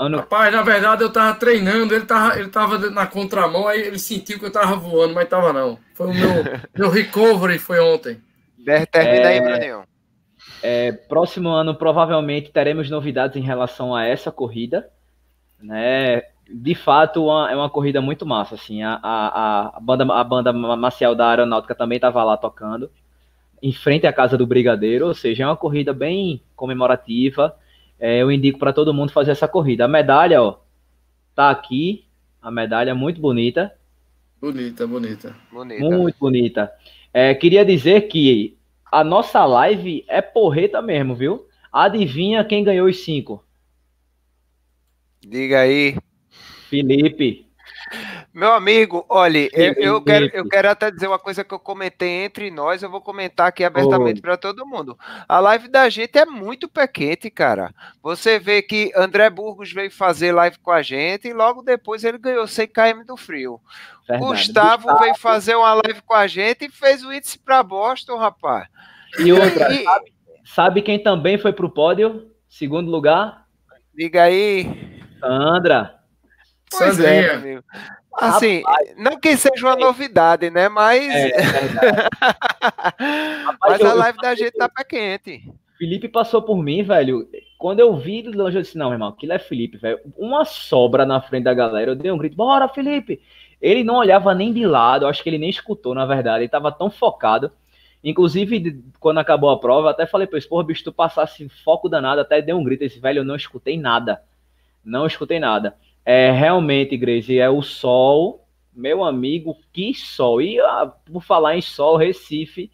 Ano... Rapaz, na verdade eu tava treinando, ele tava, ele tava na contramão, aí ele sentiu que eu tava voando, mas tava não. Foi o meu, meu recovery foi ontem. Termina é, aí, Bruninho. É, próximo ano, provavelmente, teremos novidades em relação a essa corrida. Né? De fato, uma, é uma corrida muito massa. Assim, a, a, a, banda, a banda marcial da Aeronáutica também estava lá tocando, em frente à Casa do Brigadeiro, ou seja, é uma corrida bem comemorativa é, eu indico para todo mundo fazer essa corrida. A medalha, ó, tá aqui. A medalha é muito bonita. Bonita, bonita. bonita. Muito bonita. É, queria dizer que a nossa live é porreta mesmo, viu? Adivinha quem ganhou os cinco? Diga aí. Felipe. Meu amigo, olha, eu, eu, quero, eu quero até dizer uma coisa que eu comentei entre nós, eu vou comentar aqui abertamente para todo mundo. A live da gente é muito pequente, cara. Você vê que André Burgos veio fazer live com a gente e logo depois ele ganhou 100 km do frio. Verdade. Gustavo, Gustavo veio fazer uma live com a gente e fez o índice para Boston, rapaz. E outra, e... Sabe, sabe quem também foi pro pódio? Segundo lugar? Diga aí. Sandra. Pois Sandrinha. é, amigo. Assim, Rapaz, não que seja uma novidade, né? Mas. É, é Mas a live da gente tá pé quente. Felipe passou por mim, velho. Quando eu vi do longe, eu disse: Não, irmão, aquilo é Felipe, velho. Uma sobra na frente da galera. Eu dei um grito: Bora, Felipe! Ele não olhava nem de lado, eu acho que ele nem escutou, na verdade. Ele tava tão focado. Inclusive, quando acabou a prova, até falei pra ele: Porra, bicho, tu passasse foco danado, até deu um grito. Esse velho, eu não escutei nada. Não escutei nada. É realmente, Grace, é o sol, meu amigo, que sol. E ah, por falar em sol, Recife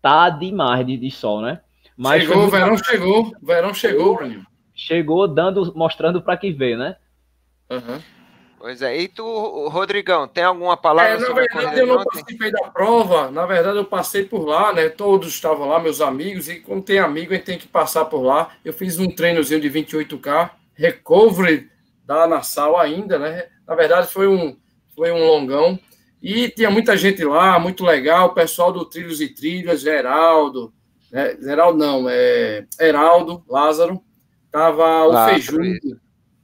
tá demais de, de sol, né? Mas chegou, o verão chegou, verão chegou, Bruninho. Chegou dando, mostrando para que veio, né? Uhum. Pois é. E tu, Rodrigão, tem alguma palavra é, na sobre verdade, eu não participei da prova. Na verdade, eu passei por lá, né? Todos estavam lá, meus amigos. E como tem amigo, a gente tem que passar por lá. Eu fiz um treinozinho de 28K, recovery da Nassau ainda, né? Na verdade, foi um, foi um longão. E tinha muita gente lá, muito legal. O pessoal do Trilhos e Trilhas, Geraldo. Né? Geraldo não, é Heraldo, Lázaro. Tava o Fejudo.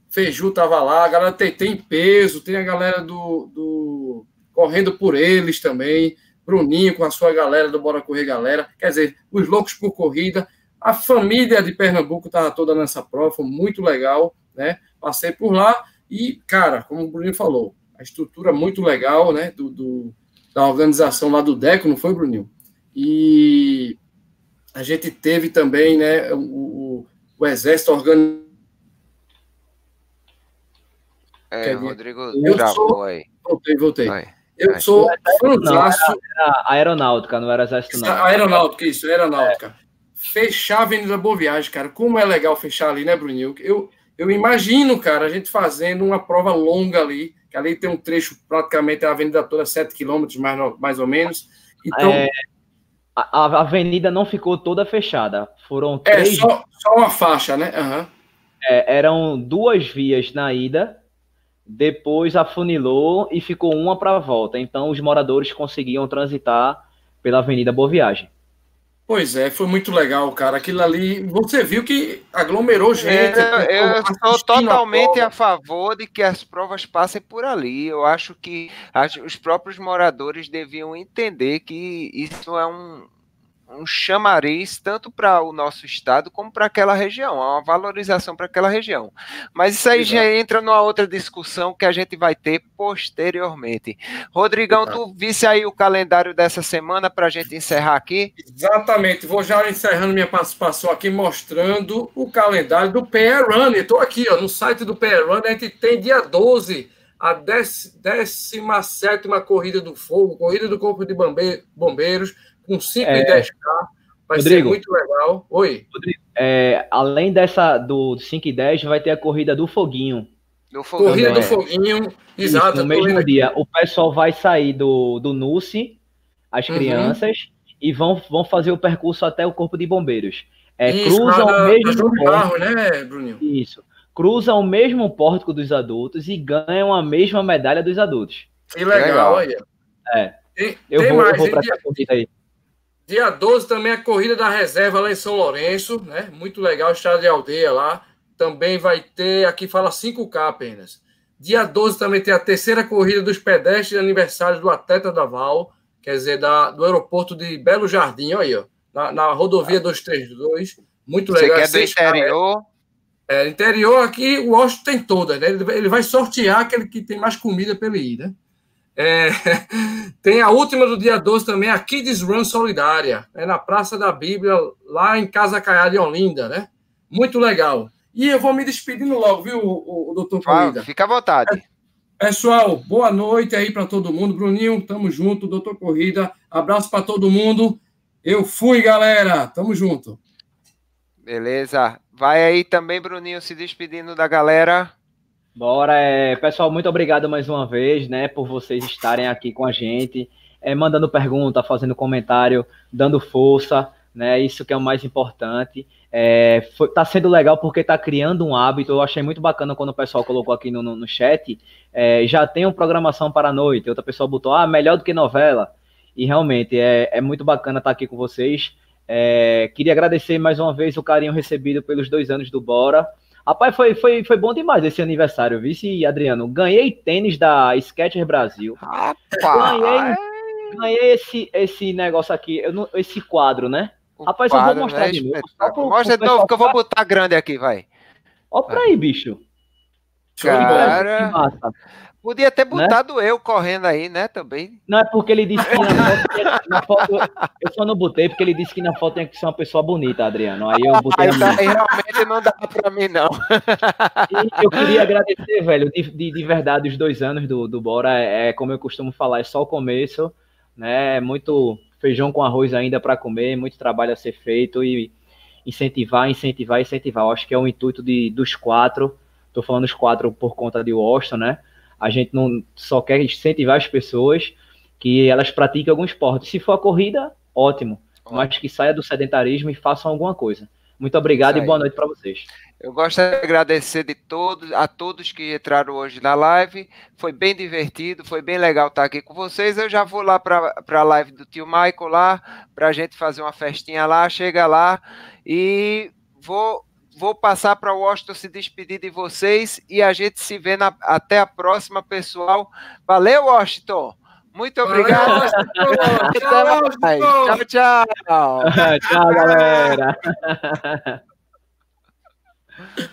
Feiju tava lá, a galera tem, tem peso, tem a galera do, do Correndo por Eles também, Bruninho com a sua galera do Bora Correr Galera, quer dizer, os loucos por corrida. A família de Pernambuco estava toda nessa prova, foi muito legal, né? Passei por lá e, cara, como o Bruninho falou, a estrutura muito legal, né? Do, do da organização lá do DECO, não foi, Bruninho? E a gente teve também, né? O, o, o Exército organizando é, Rodrigo eu travou sou... aí. Voltei, voltei. Vai, eu sou fãzaço. Aeronáutica, não era exército, não. Aeronáutica, isso, aeronáutica. É. Fechar a Avenida Boa Viagem, cara. Como é legal fechar ali, né, Bruninho? Eu, eu imagino, cara, a gente fazendo uma prova longa ali, que ali tem um trecho praticamente a avenida toda 7 quilômetros, mais, mais ou menos. Então. É, a, a, avenida não ficou toda fechada. Foram é, três. É, só, só uma faixa, né? Uhum. É, eram duas vias na ida depois afunilou e ficou uma para a volta. Então os moradores conseguiam transitar pela Avenida Boa Viagem. Pois é, foi muito legal, cara. Aquilo ali, você viu que aglomerou gente. É, eu sou totalmente a, a, favor de que as provas passem por ali. Eu acho que os próprios moradores deviam entender que isso é um, um chamariz tanto para o nosso estado como para aquela região, uma valorização para aquela região. Mas isso aí Exato. já entra numa outra discussão que a gente vai ter posteriormente. Rodrigão, Exato. tu visse aí o calendário dessa semana para a gente encerrar aqui? Exatamente, vou já encerrando minha participação aqui, mostrando o calendário do PR Run. Estou aqui ó, no site do PR Run, a gente tem dia 12 a 17 Corrida do Fogo, Corrida do Corpo de Bombeiros, com 5 é... e 10K. Vai Rodrigo, ser muito legal. Oi. Rodrigo, é, além dessa do 5 e 10, vai ter a corrida do Foguinho. Do foguinho. Corrida do Foguinho, exato. no mesmo dia, o pessoal vai sair do, do NUCE, as uhum. crianças, e vão, vão fazer o percurso até o Corpo de Bombeiros. É, Isso, cruzam o mesmo carro, né, Bruninho? Isso. Cruzam o mesmo pórtico dos adultos e ganham a mesma medalha dos adultos. Que legal, olha. É. Tem, eu, tem vou, mais, eu vou pra essa corrida aí. Dia 12 também a corrida da reserva lá em São Lourenço, né? Muito legal, estrada de aldeia lá. Também vai ter, aqui fala 5K apenas. Dia 12 também tem a terceira corrida dos pedestres de aniversário do Atleta da Val, quer dizer, da, do aeroporto de Belo Jardim, olha aí, ó, na, na rodovia 232. Muito legal. Você quer do interior? É, interior aqui, o Washington tem todas, né? Ele, ele vai sortear aquele que tem mais comida para ele ir, né? É, tem a última do dia 12 também, a Kids Run Solidária, é na Praça da Bíblia, lá em Casa Caiada, em Olinda, né? Muito legal. E eu vou me despedindo logo, viu, o, o doutor Corrida? Fica à vontade. É, pessoal, boa noite aí para todo mundo. Bruninho, tamo junto, doutor Corrida. Abraço para todo mundo. Eu fui, galera. Tamo junto. Beleza. Vai aí também, Bruninho, se despedindo da galera. Bora, é, pessoal, muito obrigado mais uma vez, né, por vocês estarem aqui com a gente, é, mandando pergunta, fazendo comentário, dando força, né, isso que é o mais importante. É, foi, tá sendo legal porque tá criando um hábito, eu achei muito bacana quando o pessoal colocou aqui no, no, no chat, é, já tem uma programação para a noite, outra pessoa botou, ah, melhor do que novela, e realmente é, é muito bacana estar tá aqui com vocês. É, queria agradecer mais uma vez o carinho recebido pelos dois anos do Bora, Rapaz, foi, foi, foi bom demais esse aniversário, vice Adriano. Ganhei tênis da Skechers Brasil. Rapaz. Ganhei, ganhei esse, esse negócio aqui, eu esse quadro, né? O Rapaz, quadro, eu vou mostrar né? de novo. Mostra de novo que eu vou botar grande aqui, vai. Ó pra aí, bicho. Cara, Podia ter né? botado né? eu correndo aí, né, também. Não, é porque ele disse que na foto, na foto, eu só não botei porque ele disse que na foto tem que ser uma pessoa bonita, Adriano. Aí eu botei. Ah, aí realmente não dá pra mim, não. E eu queria agradecer, velho, de, de, de, verdade, os dois anos do, do Bora. É, é, como eu costumo falar, é só o começo, né? Muito feijão com arroz ainda para comer, muito trabalho a ser feito e incentivar, incentivar, incentivar. Eu acho que é o intuito de, dos quatro. Tô falando os quatro por conta de Washington, né? A gente não só quer incentivar as pessoas que elas pratiquem algum esporte. Se for a corrida, ótimo. Mas que saia do sedentarismo e façam alguma coisa. Muito obrigado e boa noite para vocês. Eu gostaria de agradecer de todos, a todos que entraram hoje na live. Foi bem divertido, foi bem legal estar aqui com vocês. Eu já vou lá para a live do tio Michael lá, para a gente fazer uma festinha lá. Chega lá e vou, vou passar para o Washington se despedir de vocês e a gente se vê na, até a próxima, pessoal. Valeu, Washington! Muito obrigado. tchau, tchau. Tchau, tchau, galera.